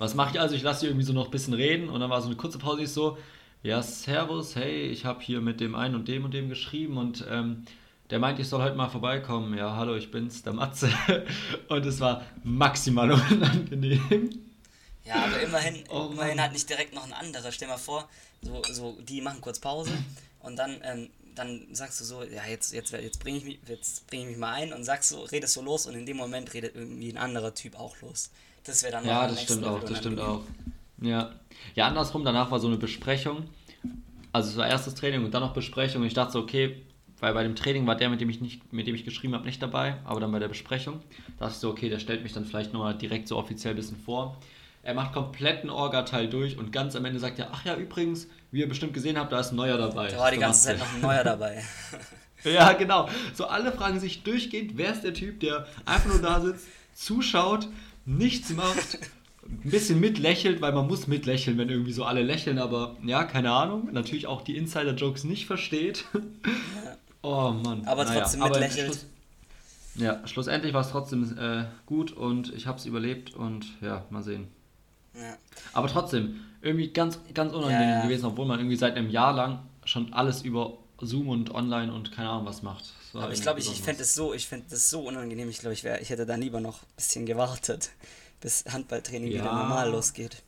Was mache ich also? Ich lasse sie irgendwie so noch ein bisschen reden und dann war so eine kurze Pause, ich so, ja, servus, hey, ich habe hier mit dem einen und dem und dem geschrieben und ähm, der meint, ich soll heute mal vorbeikommen. Ja, hallo, ich bin's, der Matze. [LAUGHS] Und es war maximal [LAUGHS] unangenehm. Ja, aber [LAUGHS] immerhin, Oh immerhin hat nicht direkt noch ein anderer. Stell mal vor, so, so die machen kurz Pause und dann, ähm, dann sagst du so, ja, jetzt, jetzt, jetzt bringe ich, mich- jetzt bring ich mich mal ein und sagst so, redest so los und in dem Moment redet irgendwie ein anderer Typ auch los. Das wäre dann Ja, das stimmt auch, das stimmt auch. Ja. Ja, andersrum, danach war so eine Besprechung. Also es war erstes Training und dann noch Besprechung. Und ich dachte so, okay, weil bei dem Training war der, mit dem ich nicht, mit dem ich geschrieben habe, nicht dabei, aber dann bei der Besprechung, dachte ich so, okay, der stellt mich dann vielleicht nochmal direkt so offiziell ein bisschen vor. Er macht kompletten Orga-Teil durch und ganz am Ende sagt er, ach ja, übrigens, wie ihr bestimmt gesehen habt, da ist ein neuer dabei. Da war die So ganze. Zeit noch ein neuer dabei. [LAUGHS] Ja, genau. So alle fragen sich durchgehend, wer ist der Typ, der einfach nur da sitzt, zuschaut, nichts macht, ein bisschen mitlächelt, weil man muss mitlächeln, wenn irgendwie so alle lächeln, aber ja, keine Ahnung, natürlich auch die Insider-Jokes nicht versteht. Oh Mann. Aber trotzdem mitlächelt. Schluss, ja, schlussendlich war es trotzdem äh, gut und ich habe es überlebt und ja, mal sehen. Ja. Aber trotzdem, irgendwie ganz, ganz unangenehm Ja, ja. gewesen, obwohl man irgendwie seit einem Jahr lang schon alles über Zoom und online und keine Ahnung was macht. Aber ich glaube, ich, ich fände es so, ich fände das so unangenehm. Ich glaube, ich, wär, ich hätte dann lieber noch ein bisschen gewartet, [LAUGHS] bis Handballtraining wieder Ja. normal losgeht.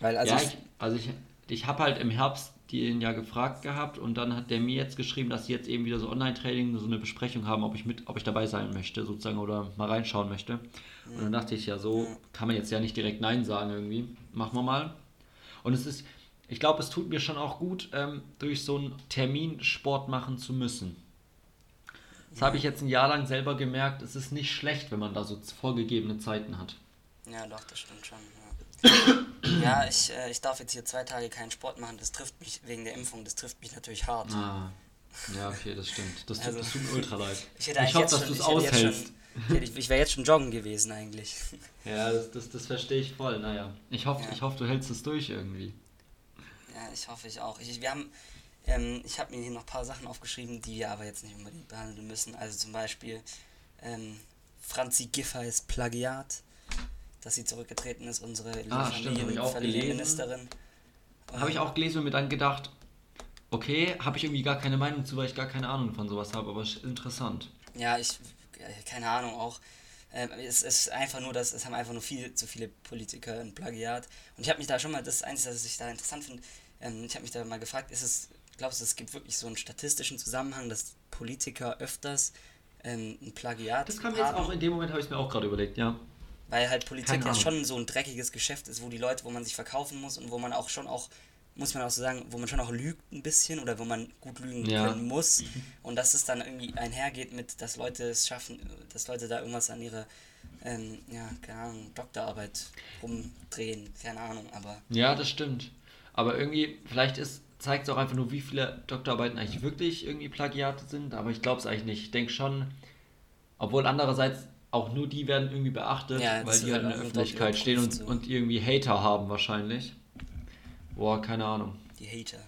Weil also ja, ich, ich, also ich, ich habe halt im Herbst den ja gefragt gehabt und dann hat der mir jetzt geschrieben, dass sie jetzt eben wieder so Online-Training, so eine Besprechung haben, ob ich mit, ob ich dabei sein möchte, sozusagen, oder mal reinschauen möchte. Und dann dachte ich ja, so kann man jetzt ja nicht direkt Nein sagen irgendwie. Machen wir mal. Und es ist, ich glaube, es tut mir schon auch gut, ähm, durch so einen Termin Sport machen zu müssen. Das habe ich jetzt ein Jahr lang selber gemerkt, es ist nicht schlecht, wenn man da so vorgegebene Zeiten hat. Ja, doch, das stimmt schon. [COUGHS] Ja, ich, äh, ich darf jetzt hier zwei Tage keinen Sport machen. Das trifft mich wegen der Impfung, das trifft mich natürlich hart. Ah, ja, okay, das stimmt. Das tut, Also, das tut mir ultra leid. [LAUGHS] Ich hätte eigentlich hoffe, dass schon, du es ich aushältst. schon, ich, ich wäre jetzt schon joggen gewesen eigentlich. [LAUGHS] Ja, das, das, das verstehe ich voll. Naja, ich hoffe, Ja. ich hoffe, du hältst es durch irgendwie. Ja, ich hoffe ich auch. Ich, wir haben, ähm, ich habe mir hier noch ein paar Sachen aufgeschrieben, die wir aber jetzt nicht unbedingt behandeln müssen. Also zum Beispiel ähm, Franzi Giffey's Plagiat, dass sie zurückgetreten ist, unsere Ah, auch Familienministerin. Habe ich auch gelesen und mir dann gedacht, okay, habe ich irgendwie gar keine Meinung zu, weil ich gar keine Ahnung von sowas habe, aber ist interessant. Ja, ich, keine Ahnung auch. Ähm, es ist einfach nur, dass es haben einfach nur viel zu viele Politiker ein Plagiat. Und ich habe mich da schon mal, das ist Einzige, was ich da interessant finde, ähm, ich habe mich da mal gefragt, ist es, glaubst du, es gibt wirklich so einen statistischen Zusammenhang, dass Politiker öfters ähm, ein Plagiat Das kam jetzt auch, in dem Moment habe ich mir auch gerade überlegt, ja. Weil halt Politik ja schon so ein dreckiges Geschäft ist, wo die Leute, wo man sich verkaufen muss und wo man auch schon auch, muss man auch so sagen, wo man schon auch lügt ein bisschen oder wo man gut lügen Ja. können muss. Und dass es dann irgendwie einhergeht mit, dass Leute es schaffen, dass Leute da irgendwas an ihre, ähm, ja, keine Ahnung, Doktorarbeit rumdrehen, keine Ahnung, aber Ja, das stimmt. Aber irgendwie, vielleicht ist, zeigt es auch einfach nur, wie viele Doktorarbeiten eigentlich wirklich irgendwie Plagiate sind, aber ich glaube es eigentlich nicht. Ich denke schon, obwohl andererseits auch nur die werden irgendwie beachtet, Ja, weil die halt in der Öffentlichkeit stehen und, so. und irgendwie Hater haben wahrscheinlich. Boah, keine Ahnung. die Hater.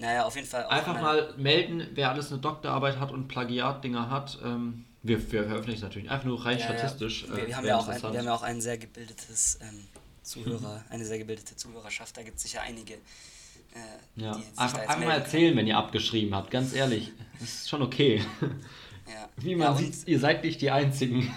Naja, auf jeden Fall Einfach mal melden, wer alles eine Doktorarbeit hat und Plagiatdinger hat. Ähm, wir, wir veröffentlichen es natürlich einfach nur rein Ja, statistisch. Ja. Wir, äh, wir, haben ja auch ein, wir haben ja auch ein sehr gebildetes ähm, Zuhörer, [LAUGHS] eine sehr gebildete Zuhörerschaft. Da gibt es sicher einige, äh, ja. einfach einfach mal erzählen, wenn ihr abgeschrieben habt, ganz ehrlich. Das ist schon okay. können. Ja. [LAUGHS] Wie ja, man und sieht, ihr seid nicht die Einzigen.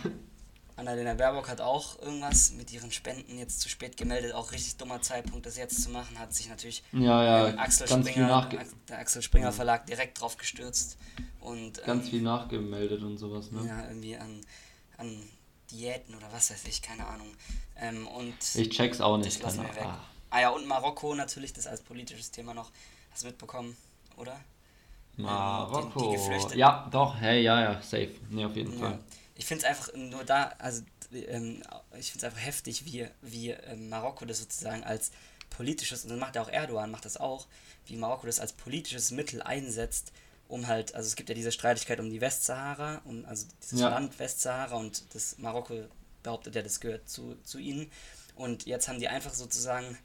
Annalena Baerbock hat auch irgendwas mit ihren Spenden jetzt zu spät gemeldet. Auch richtig dummer Zeitpunkt, das jetzt zu machen. Hat sich natürlich Ja, ja, ähm, Axel Springer, der Axel Springer Verlag direkt drauf gestürzt. Und, ähm, ganz viel nachgemeldet und sowas, ne? Ja, irgendwie an, an Diäten oder was weiß ich, keine Ahnung. Ähm, und Ich check's auch nicht. das lassen wir weg. Ah ja, und Marokko natürlich, das als politisches Thema noch. Hast du mitbekommen, oder? die- die Marokko. Geflüchteten. Ja, doch, hey, ja, ja, safe. Ne, auf jeden Ja. Fall. Ich finde es einfach nur da, also ähm, ich finde es einfach heftig, wie, wie ähm, Marokko das sozusagen als politisches, und das macht ja auch Erdogan, macht das auch, wie Marokko das als politisches Mittel einsetzt, um halt, also es gibt ja diese Streitigkeit um die Westsahara, um, also dieses Ja. Land Westsahara und das Marokko behauptet ja, das gehört zu, zu ihnen. Und jetzt haben die einfach sozusagen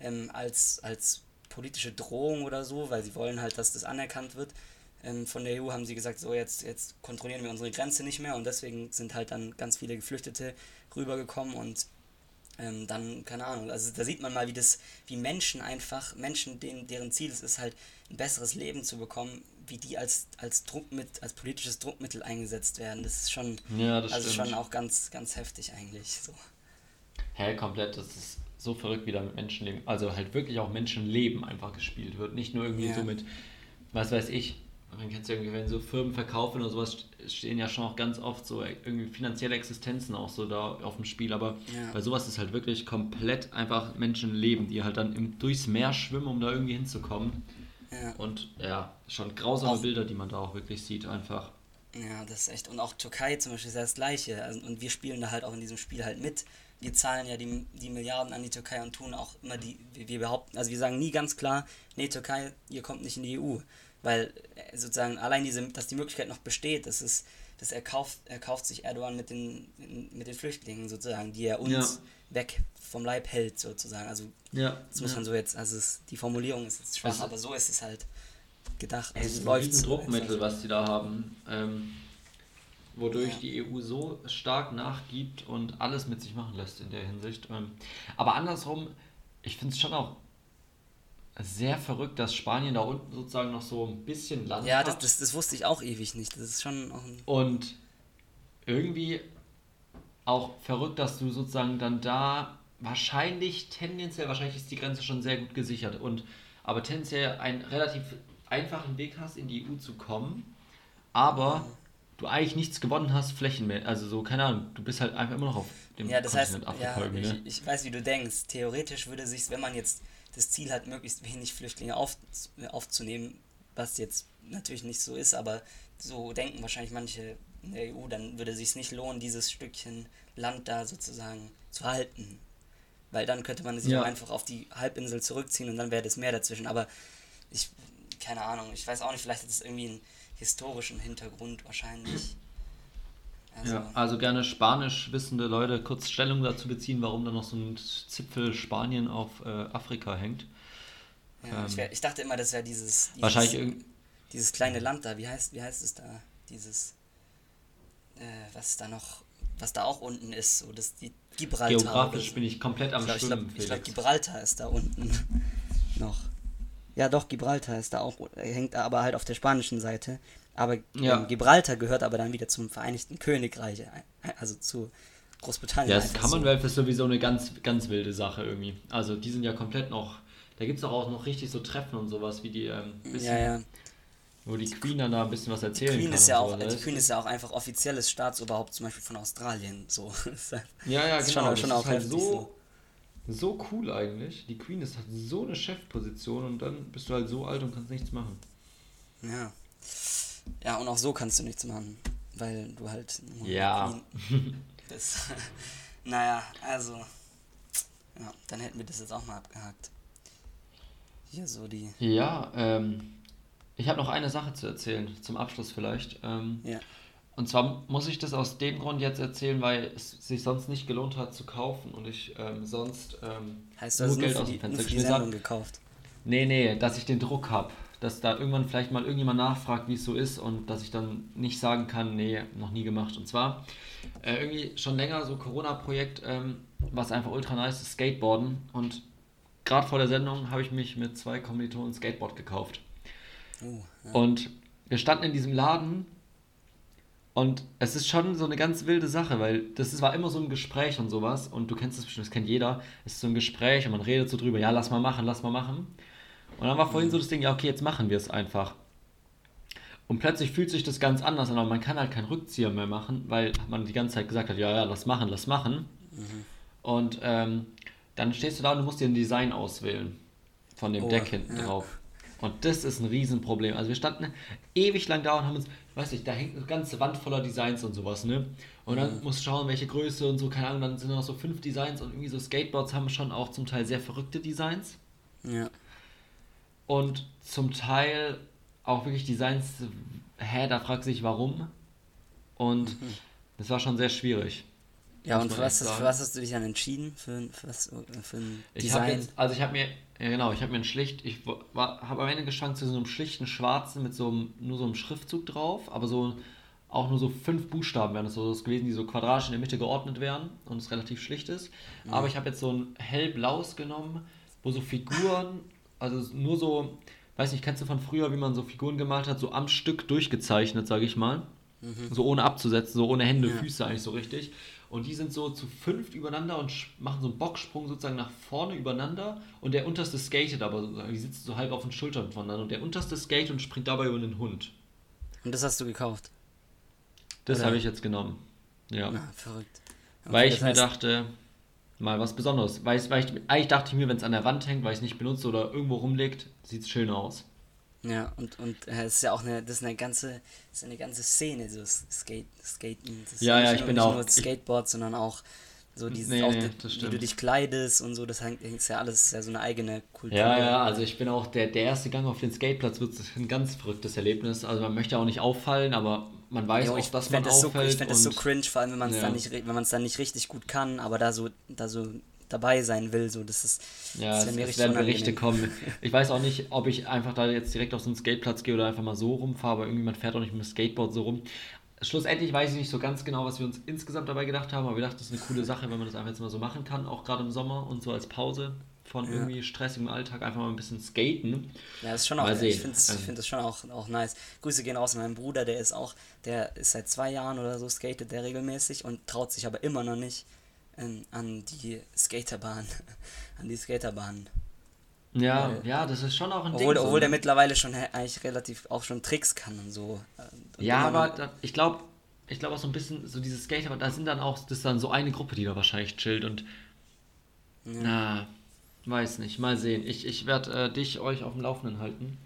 ähm, als, als politische Drohung oder so, weil sie wollen halt, dass das anerkannt wird, ähm, von der EU haben sie gesagt, so jetzt, jetzt kontrollieren wir unsere Grenze nicht mehr und deswegen sind halt dann ganz viele Geflüchtete rübergekommen und ähm, dann, keine Ahnung, also da sieht man mal, wie das, wie Menschen einfach, Menschen, denen, deren Ziel es ist, halt ein besseres Leben zu bekommen, wie die als, als Druckmittel, als politisches Druckmittel eingesetzt werden. Das ist schon, Ja, das also stimmt. schon auch ganz, ganz heftig eigentlich. So. Hä, komplett, das ist so verrückt, wie da mit Menschenleben, also halt wirklich auch Menschenleben einfach gespielt wird. Nicht nur irgendwie Ja. so mit, was weiß ich, man kennt es ja irgendwie, wenn so Firmen verkaufen oder sowas, stehen ja schon auch ganz oft so irgendwie finanzielle Existenzen auch so da auf dem Spiel. Aber Ja. bei sowas ist halt wirklich komplett einfach Menschenleben, die halt dann im, durchs Meer schwimmen, um da irgendwie hinzukommen. Ja. Und ja, schon grausame Auch- Bilder, die man da auch wirklich sieht, einfach. Ja, das ist echt. Und auch Türkei zum Beispiel ist ja das Gleiche. Also, und wir spielen da halt auch in diesem Spiel halt mit. Wir zahlen ja die, die Milliarden an die Türkei und tun auch immer die, wir, wir behaupten, also wir sagen nie ganz klar, nee, Türkei, ihr kommt nicht in die EU. Weil äh, sozusagen allein diese, dass die Möglichkeit noch besteht, das ist, das erkauft, erkauft sich Erdogan mit den, mit den Flüchtlingen sozusagen, die er uns Ja. weg vom Leib hält sozusagen. Also Ja, das muss ja. man so jetzt, also es, die Formulierung ist jetzt schwach, Also- aber so ist es halt gedacht. Es Also ist ein läuft's riesen so Druckmittel, was die da haben, ähm, wodurch Ja. die EU so stark nachgibt und alles mit sich machen lässt in der Hinsicht. Ähm, aber andersrum, ich finde es schon auch sehr verrückt, dass Spanien da unten sozusagen noch so ein bisschen Land Ja, hat. das, das, das wusste ich auch ewig nicht. Das ist schon. Und irgendwie auch verrückt, dass du sozusagen dann da wahrscheinlich tendenziell, wahrscheinlich ist die Grenze schon sehr gut gesichert und aber tendenziell einen relativ einfachen Weg hast, in die EU zu kommen, aber du eigentlich nichts gewonnen hast, flächenmäßig. Also so, keine Ahnung, du bist halt einfach immer noch auf dem Ja, das heißt, Kontinent Afrika ja, ich, ne? ich weiß, wie du denkst. Theoretisch würde sich, wenn man jetzt das Ziel hat, möglichst wenig Flüchtlinge auf, aufzunehmen, was jetzt natürlich nicht so ist, aber so denken wahrscheinlich manche in der EU, dann würde es sich nicht lohnen, dieses Stückchen Land da sozusagen zu halten. Weil dann könnte man sich Ja. auch einfach auf die Halbinsel zurückziehen und dann wäre das Meer dazwischen. Aber ich, keine Ahnung, ich weiß auch nicht, vielleicht hat es irgendwie einen historischen Hintergrund wahrscheinlich. Also, Ja, also gerne spanisch wissende Leute kurz Stellung dazu beziehen, warum da noch so ein Zipfel Spanien auf äh, Afrika hängt. Ja, ich, Ähm, wär, ich dachte immer, das wäre dieses, dieses, Wahrscheinlich irgend dieses kleine Land da. Wie heißt, wie heißt es da? Dieses, äh, was da noch, was da auch unten ist. So das, die Gibraltar. geografisch so. bin ich komplett am ich glaube, ich Schwimmen, glaub, ich glaub, Felix. Gibraltar ist da unten [LAUGHS] noch. Ja, doch, Gibraltar ist da auch, hängt da aber halt auf der spanischen Seite. Aber Ja. ähm, Gibraltar gehört aber dann wieder zum Vereinigten Königreich, äh, also zu Großbritannien. Ja, das so. Commonwealth ist sowieso eine ganz, ganz wilde Sache irgendwie. Also die sind ja komplett noch, da gibt es auch noch richtig so Treffen und sowas, wie die, ähm, bisschen, Ja, ja. wo die Queen dann da ein bisschen was erzählen Queen kann. ist ja auch, die Queen ist ja auch einfach offizielles Staatsoberhaupt, zum Beispiel von Australien. So. [LAUGHS] ja, ja, ist genau. schon- das schon ist auch halt heftig so, so cool eigentlich. Die Queen ist halt so eine Chefposition und dann bist du halt so alt und kannst nichts machen. Ja. Ja, und auch so kannst du nichts machen, weil du halt nur Ja. Bist. [LAUGHS] naja, also. Ja, dann hätten wir das jetzt auch mal abgehakt. Hier so die. Ja, ähm, ich habe noch eine Sache zu erzählen, zum Abschluss vielleicht. Ähm, Ja. Und zwar muss ich das aus dem Grund jetzt erzählen, weil es sich sonst nicht gelohnt hat zu kaufen und ich ähm, sonst ähm, Heißt du nur die, nur für die geschmissen hab. Sendung gekauft. Nee, nee, dass ich den Druck habe. Dass da irgendwann vielleicht mal irgendjemand nachfragt, wie es so ist und dass ich dann nicht sagen kann, nee, noch nie gemacht. Und zwar äh, irgendwie schon länger so Corona-Projekt, ähm, was einfach ultra nice ist, Skateboarden. Und gerade vor der Sendung habe ich mich mit zwei Kommilitonen Skateboard gekauft. Uh, ja. Und wir standen in diesem Laden und es ist schon so eine ganz wilde Sache, weil das ist, war immer so ein Gespräch und sowas und du kennst das bestimmt, das kennt jeder. Es ist so ein Gespräch und man redet so drüber, ja, lass mal machen, lass mal machen. Und dann war vorhin so das Ding, ja, okay, jetzt machen wir es einfach. Und plötzlich fühlt sich das ganz anders an, aber man kann halt keinen Rückzieher mehr machen, weil man die ganze Zeit gesagt hat, ja, ja, lass machen, lass machen. Und ähm, dann stehst du da und du musst dir ein Design auswählen von dem Oh, Deck hinten ja. drauf. Und das ist ein Riesenproblem. Also wir standen ewig lang da und haben uns, weiß ich, da hängt eine ganze Wand voller Designs und sowas, ne? Und dann musst du schauen, welche Größe und so, keine Ahnung, dann sind noch so fünf Designs und irgendwie so Skateboards haben schon auch zum Teil sehr verrückte Designs. ja. Und zum Teil auch wirklich Designs, hä, da fragt sich warum. Und das war schon sehr schwierig. Ja, und für was, hast, für was hast du dich dann entschieden? Für, für, was, für ein Ich Design? jetzt, also ich habe mir, ja genau, ich habe mir ein schlicht, ich habe am Ende geschwankt zu so einem schlichten schwarzen mit so einem, nur so einem Schriftzug drauf, aber so auch nur so fünf Buchstaben wären das so gewesen, die so quadratisch in der Mitte geordnet wären und es relativ schlicht ist. Aber ich habe jetzt so ein hellblaues genommen, wo so Figuren, also nur so, weiß nicht, kennst du von früher, wie man so Figuren gemalt hat, so am Stück durchgezeichnet, sage ich mal. So ohne abzusetzen, so ohne Hände, Ja. Füße eigentlich so richtig. Und die sind so zu fünft übereinander und machen so einen Bocksprung sozusagen nach vorne übereinander. Und der unterste skatet aber sozusagen, die sitzen so halb auf den Schultern voneinander. Und der unterste skatet und springt dabei über den Hund. Und das hast du gekauft? Das habe ich jetzt genommen. Ja. Na, verrückt. Okay, weil ich das mir heißt- dachte, mal was Besonderes. Weil, ich, weil ich, eigentlich dachte ich mir, wenn es an der Wand hängt, weil ich es nicht benutze oder irgendwo rumliegt, sieht es schön aus. Ja, und, und äh, es ist ja auch eine, das ist eine ganze, ist eine ganze Szene, so Skate, Skaten. Das ist Ja, ja, nicht ich nur, bin nicht auch- nur ich- Skateboard, sondern auch so dieses, Nee, auch nee, das wie du dich kleidest und so, das hängt, ist ja alles ist ja so eine eigene Kultur. Ja, ja, also ich bin auch, der, der erste Gang auf den Skateplatz wird ein ganz verrücktes Erlebnis. Also man möchte auch nicht auffallen, aber man weiß Ja, auch, ich dass man fände das, so, auffällt. ich fänd das so cringe, vor allem wenn man es Ja. dann nicht, wenn man es dann nicht richtig gut kann, aber da so, da so dabei sein will, so das ist, Ja, das es, mir es werden Berichte kommen. Ich weiß auch nicht, ob ich einfach da jetzt direkt auf so einen Skateplatz gehe oder einfach mal so rumfahre, aber irgendjemand fährt auch nicht mit dem Skateboard so rum. Schlussendlich weiß ich nicht so ganz genau, was wir uns insgesamt dabei gedacht haben, aber wir dachten, das ist eine coole Sache, wenn man das einfach jetzt mal so machen kann, auch gerade im Sommer und so als Pause von Ja. irgendwie stressigem Alltag einfach mal ein bisschen skaten. Ja, das ist schon auch, Mal ich finde Ähm. find das schon auch, auch nice. Grüße gehen raus an meinen Bruder, der ist auch, der ist seit zwei Jahren oder so, skatet der regelmäßig und traut sich aber immer noch nicht ähm, an die Skaterbahn, [LAUGHS] an die Skaterbahn. Ja, Weil- ja, das ist schon auch ein Obwohl, Ding. so, obwohl der ne? mittlerweile schon eigentlich relativ auch schon Tricks kann und so. äh, Und Ja, aber da, ich glaube, ich glaube auch so ein bisschen, so diese Skater, da sind dann auch, das ist dann so eine Gruppe, die da wahrscheinlich chillt und Ja. na, weiß nicht, mal sehen. Ich, ich werde äh, dich, euch auf dem Laufenden halten,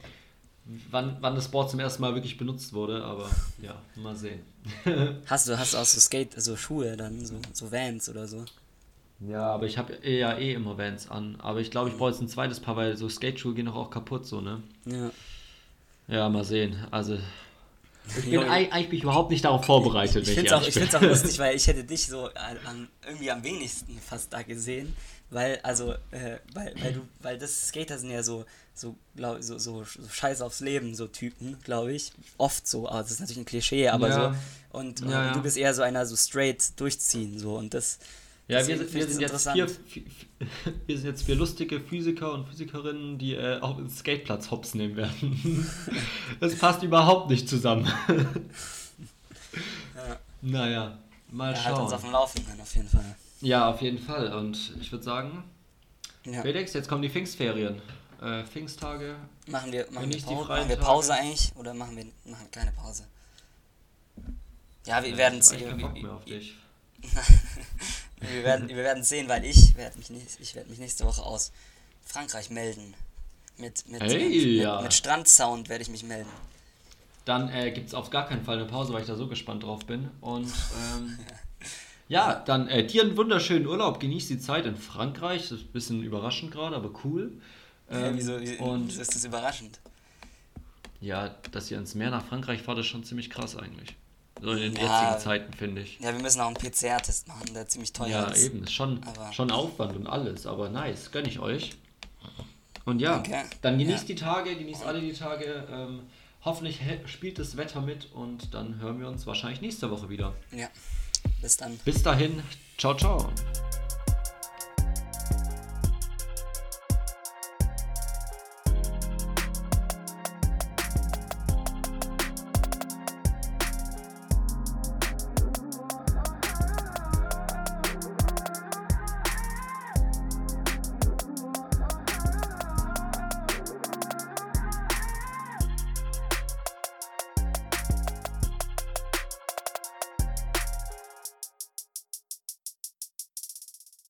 wann, wann das Board zum ersten Mal wirklich benutzt wurde, aber ja, mal sehen. [LAUGHS] Hast du, hast du auch so Skate, so Schuhe dann, so, so Vans oder so? Ja, aber ich habe ja eh immer Vans an, aber ich glaube, ich brauche jetzt ein zweites Paar, weil so Skateschuhe gehen doch auch kaputt, so, ne? Ja. Ja, mal sehen. Also, ich bin, eigentlich bin ich überhaupt nicht darauf vorbereitet, Ich wenn finde es auch, ich auch lustig, [LAUGHS] weil ich hätte dich so an, irgendwie am wenigsten fast da gesehen, weil, also, äh, weil, weil du, weil das Skater sind ja so, so, glaub, so, so, so scheiß aufs Leben, so Typen, glaube ich. Oft so, aber das ist natürlich ein Klischee, aber Ja. so. Und Ja, ja. du bist eher so einer so straight durchziehen, so, und das. Ja, wir sind, wir sind jetzt vier, [LAUGHS] wir sind jetzt vier lustige Physiker und Physikerinnen, die äh, auch ins Skateplatz hops nehmen werden. [LAUGHS] das passt überhaupt nicht zusammen. Ja. [LAUGHS] Naja, mal Ja, halt uns schauen. auf dem Laufenden, auf jeden Fall. Ja, auf jeden Fall. Und ich würde sagen, Ja. Felix, jetzt kommen die Pfingstferien. Äh, Pfingsttage. Machen wir, machen wir, Pause, machen wir Tage. Pause eigentlich oder machen wir machen keine Pause? Ja, wir werden ich hab eigentlich keinen wir, auf dich. [LAUGHS] wir werden wir werden sehen, weil ich werde mich nicht, ich werde mich nächste Woche aus Frankreich melden. Mit mit, Hey, mit, ja. mit, mit Strandsound werde ich mich melden. Dann äh, gibt es auf gar keinen Fall eine Pause, weil ich da so gespannt drauf bin. Und ähm, [LAUGHS] ja, dann äh, dir einen wunderschönen Urlaub. Genieß die Zeit in Frankreich. Das ist ein bisschen überraschend gerade, aber cool. Ja, Ähm, wieso, wie, und wieso ist das überraschend? ja, dass ihr ins Meer nach Frankreich fahrt, ist schon ziemlich krass eigentlich. So in den Ja. jetzigen Zeiten, finde ich. Ja, wir müssen auch einen PCR-Test machen, der ziemlich teuer Ja, ist. eben. Ist schon, Aber- schon Aufwand und alles, aber nice. Gönn ich euch. Und ja, Okay. dann genießt Ja. die Tage, genießt alle die Tage. Ähm, hoffentlich spielt das Wetter mit und dann hören wir uns wahrscheinlich nächste Woche wieder. Ja. Bis dann. Bis dahin, ciao, ciao.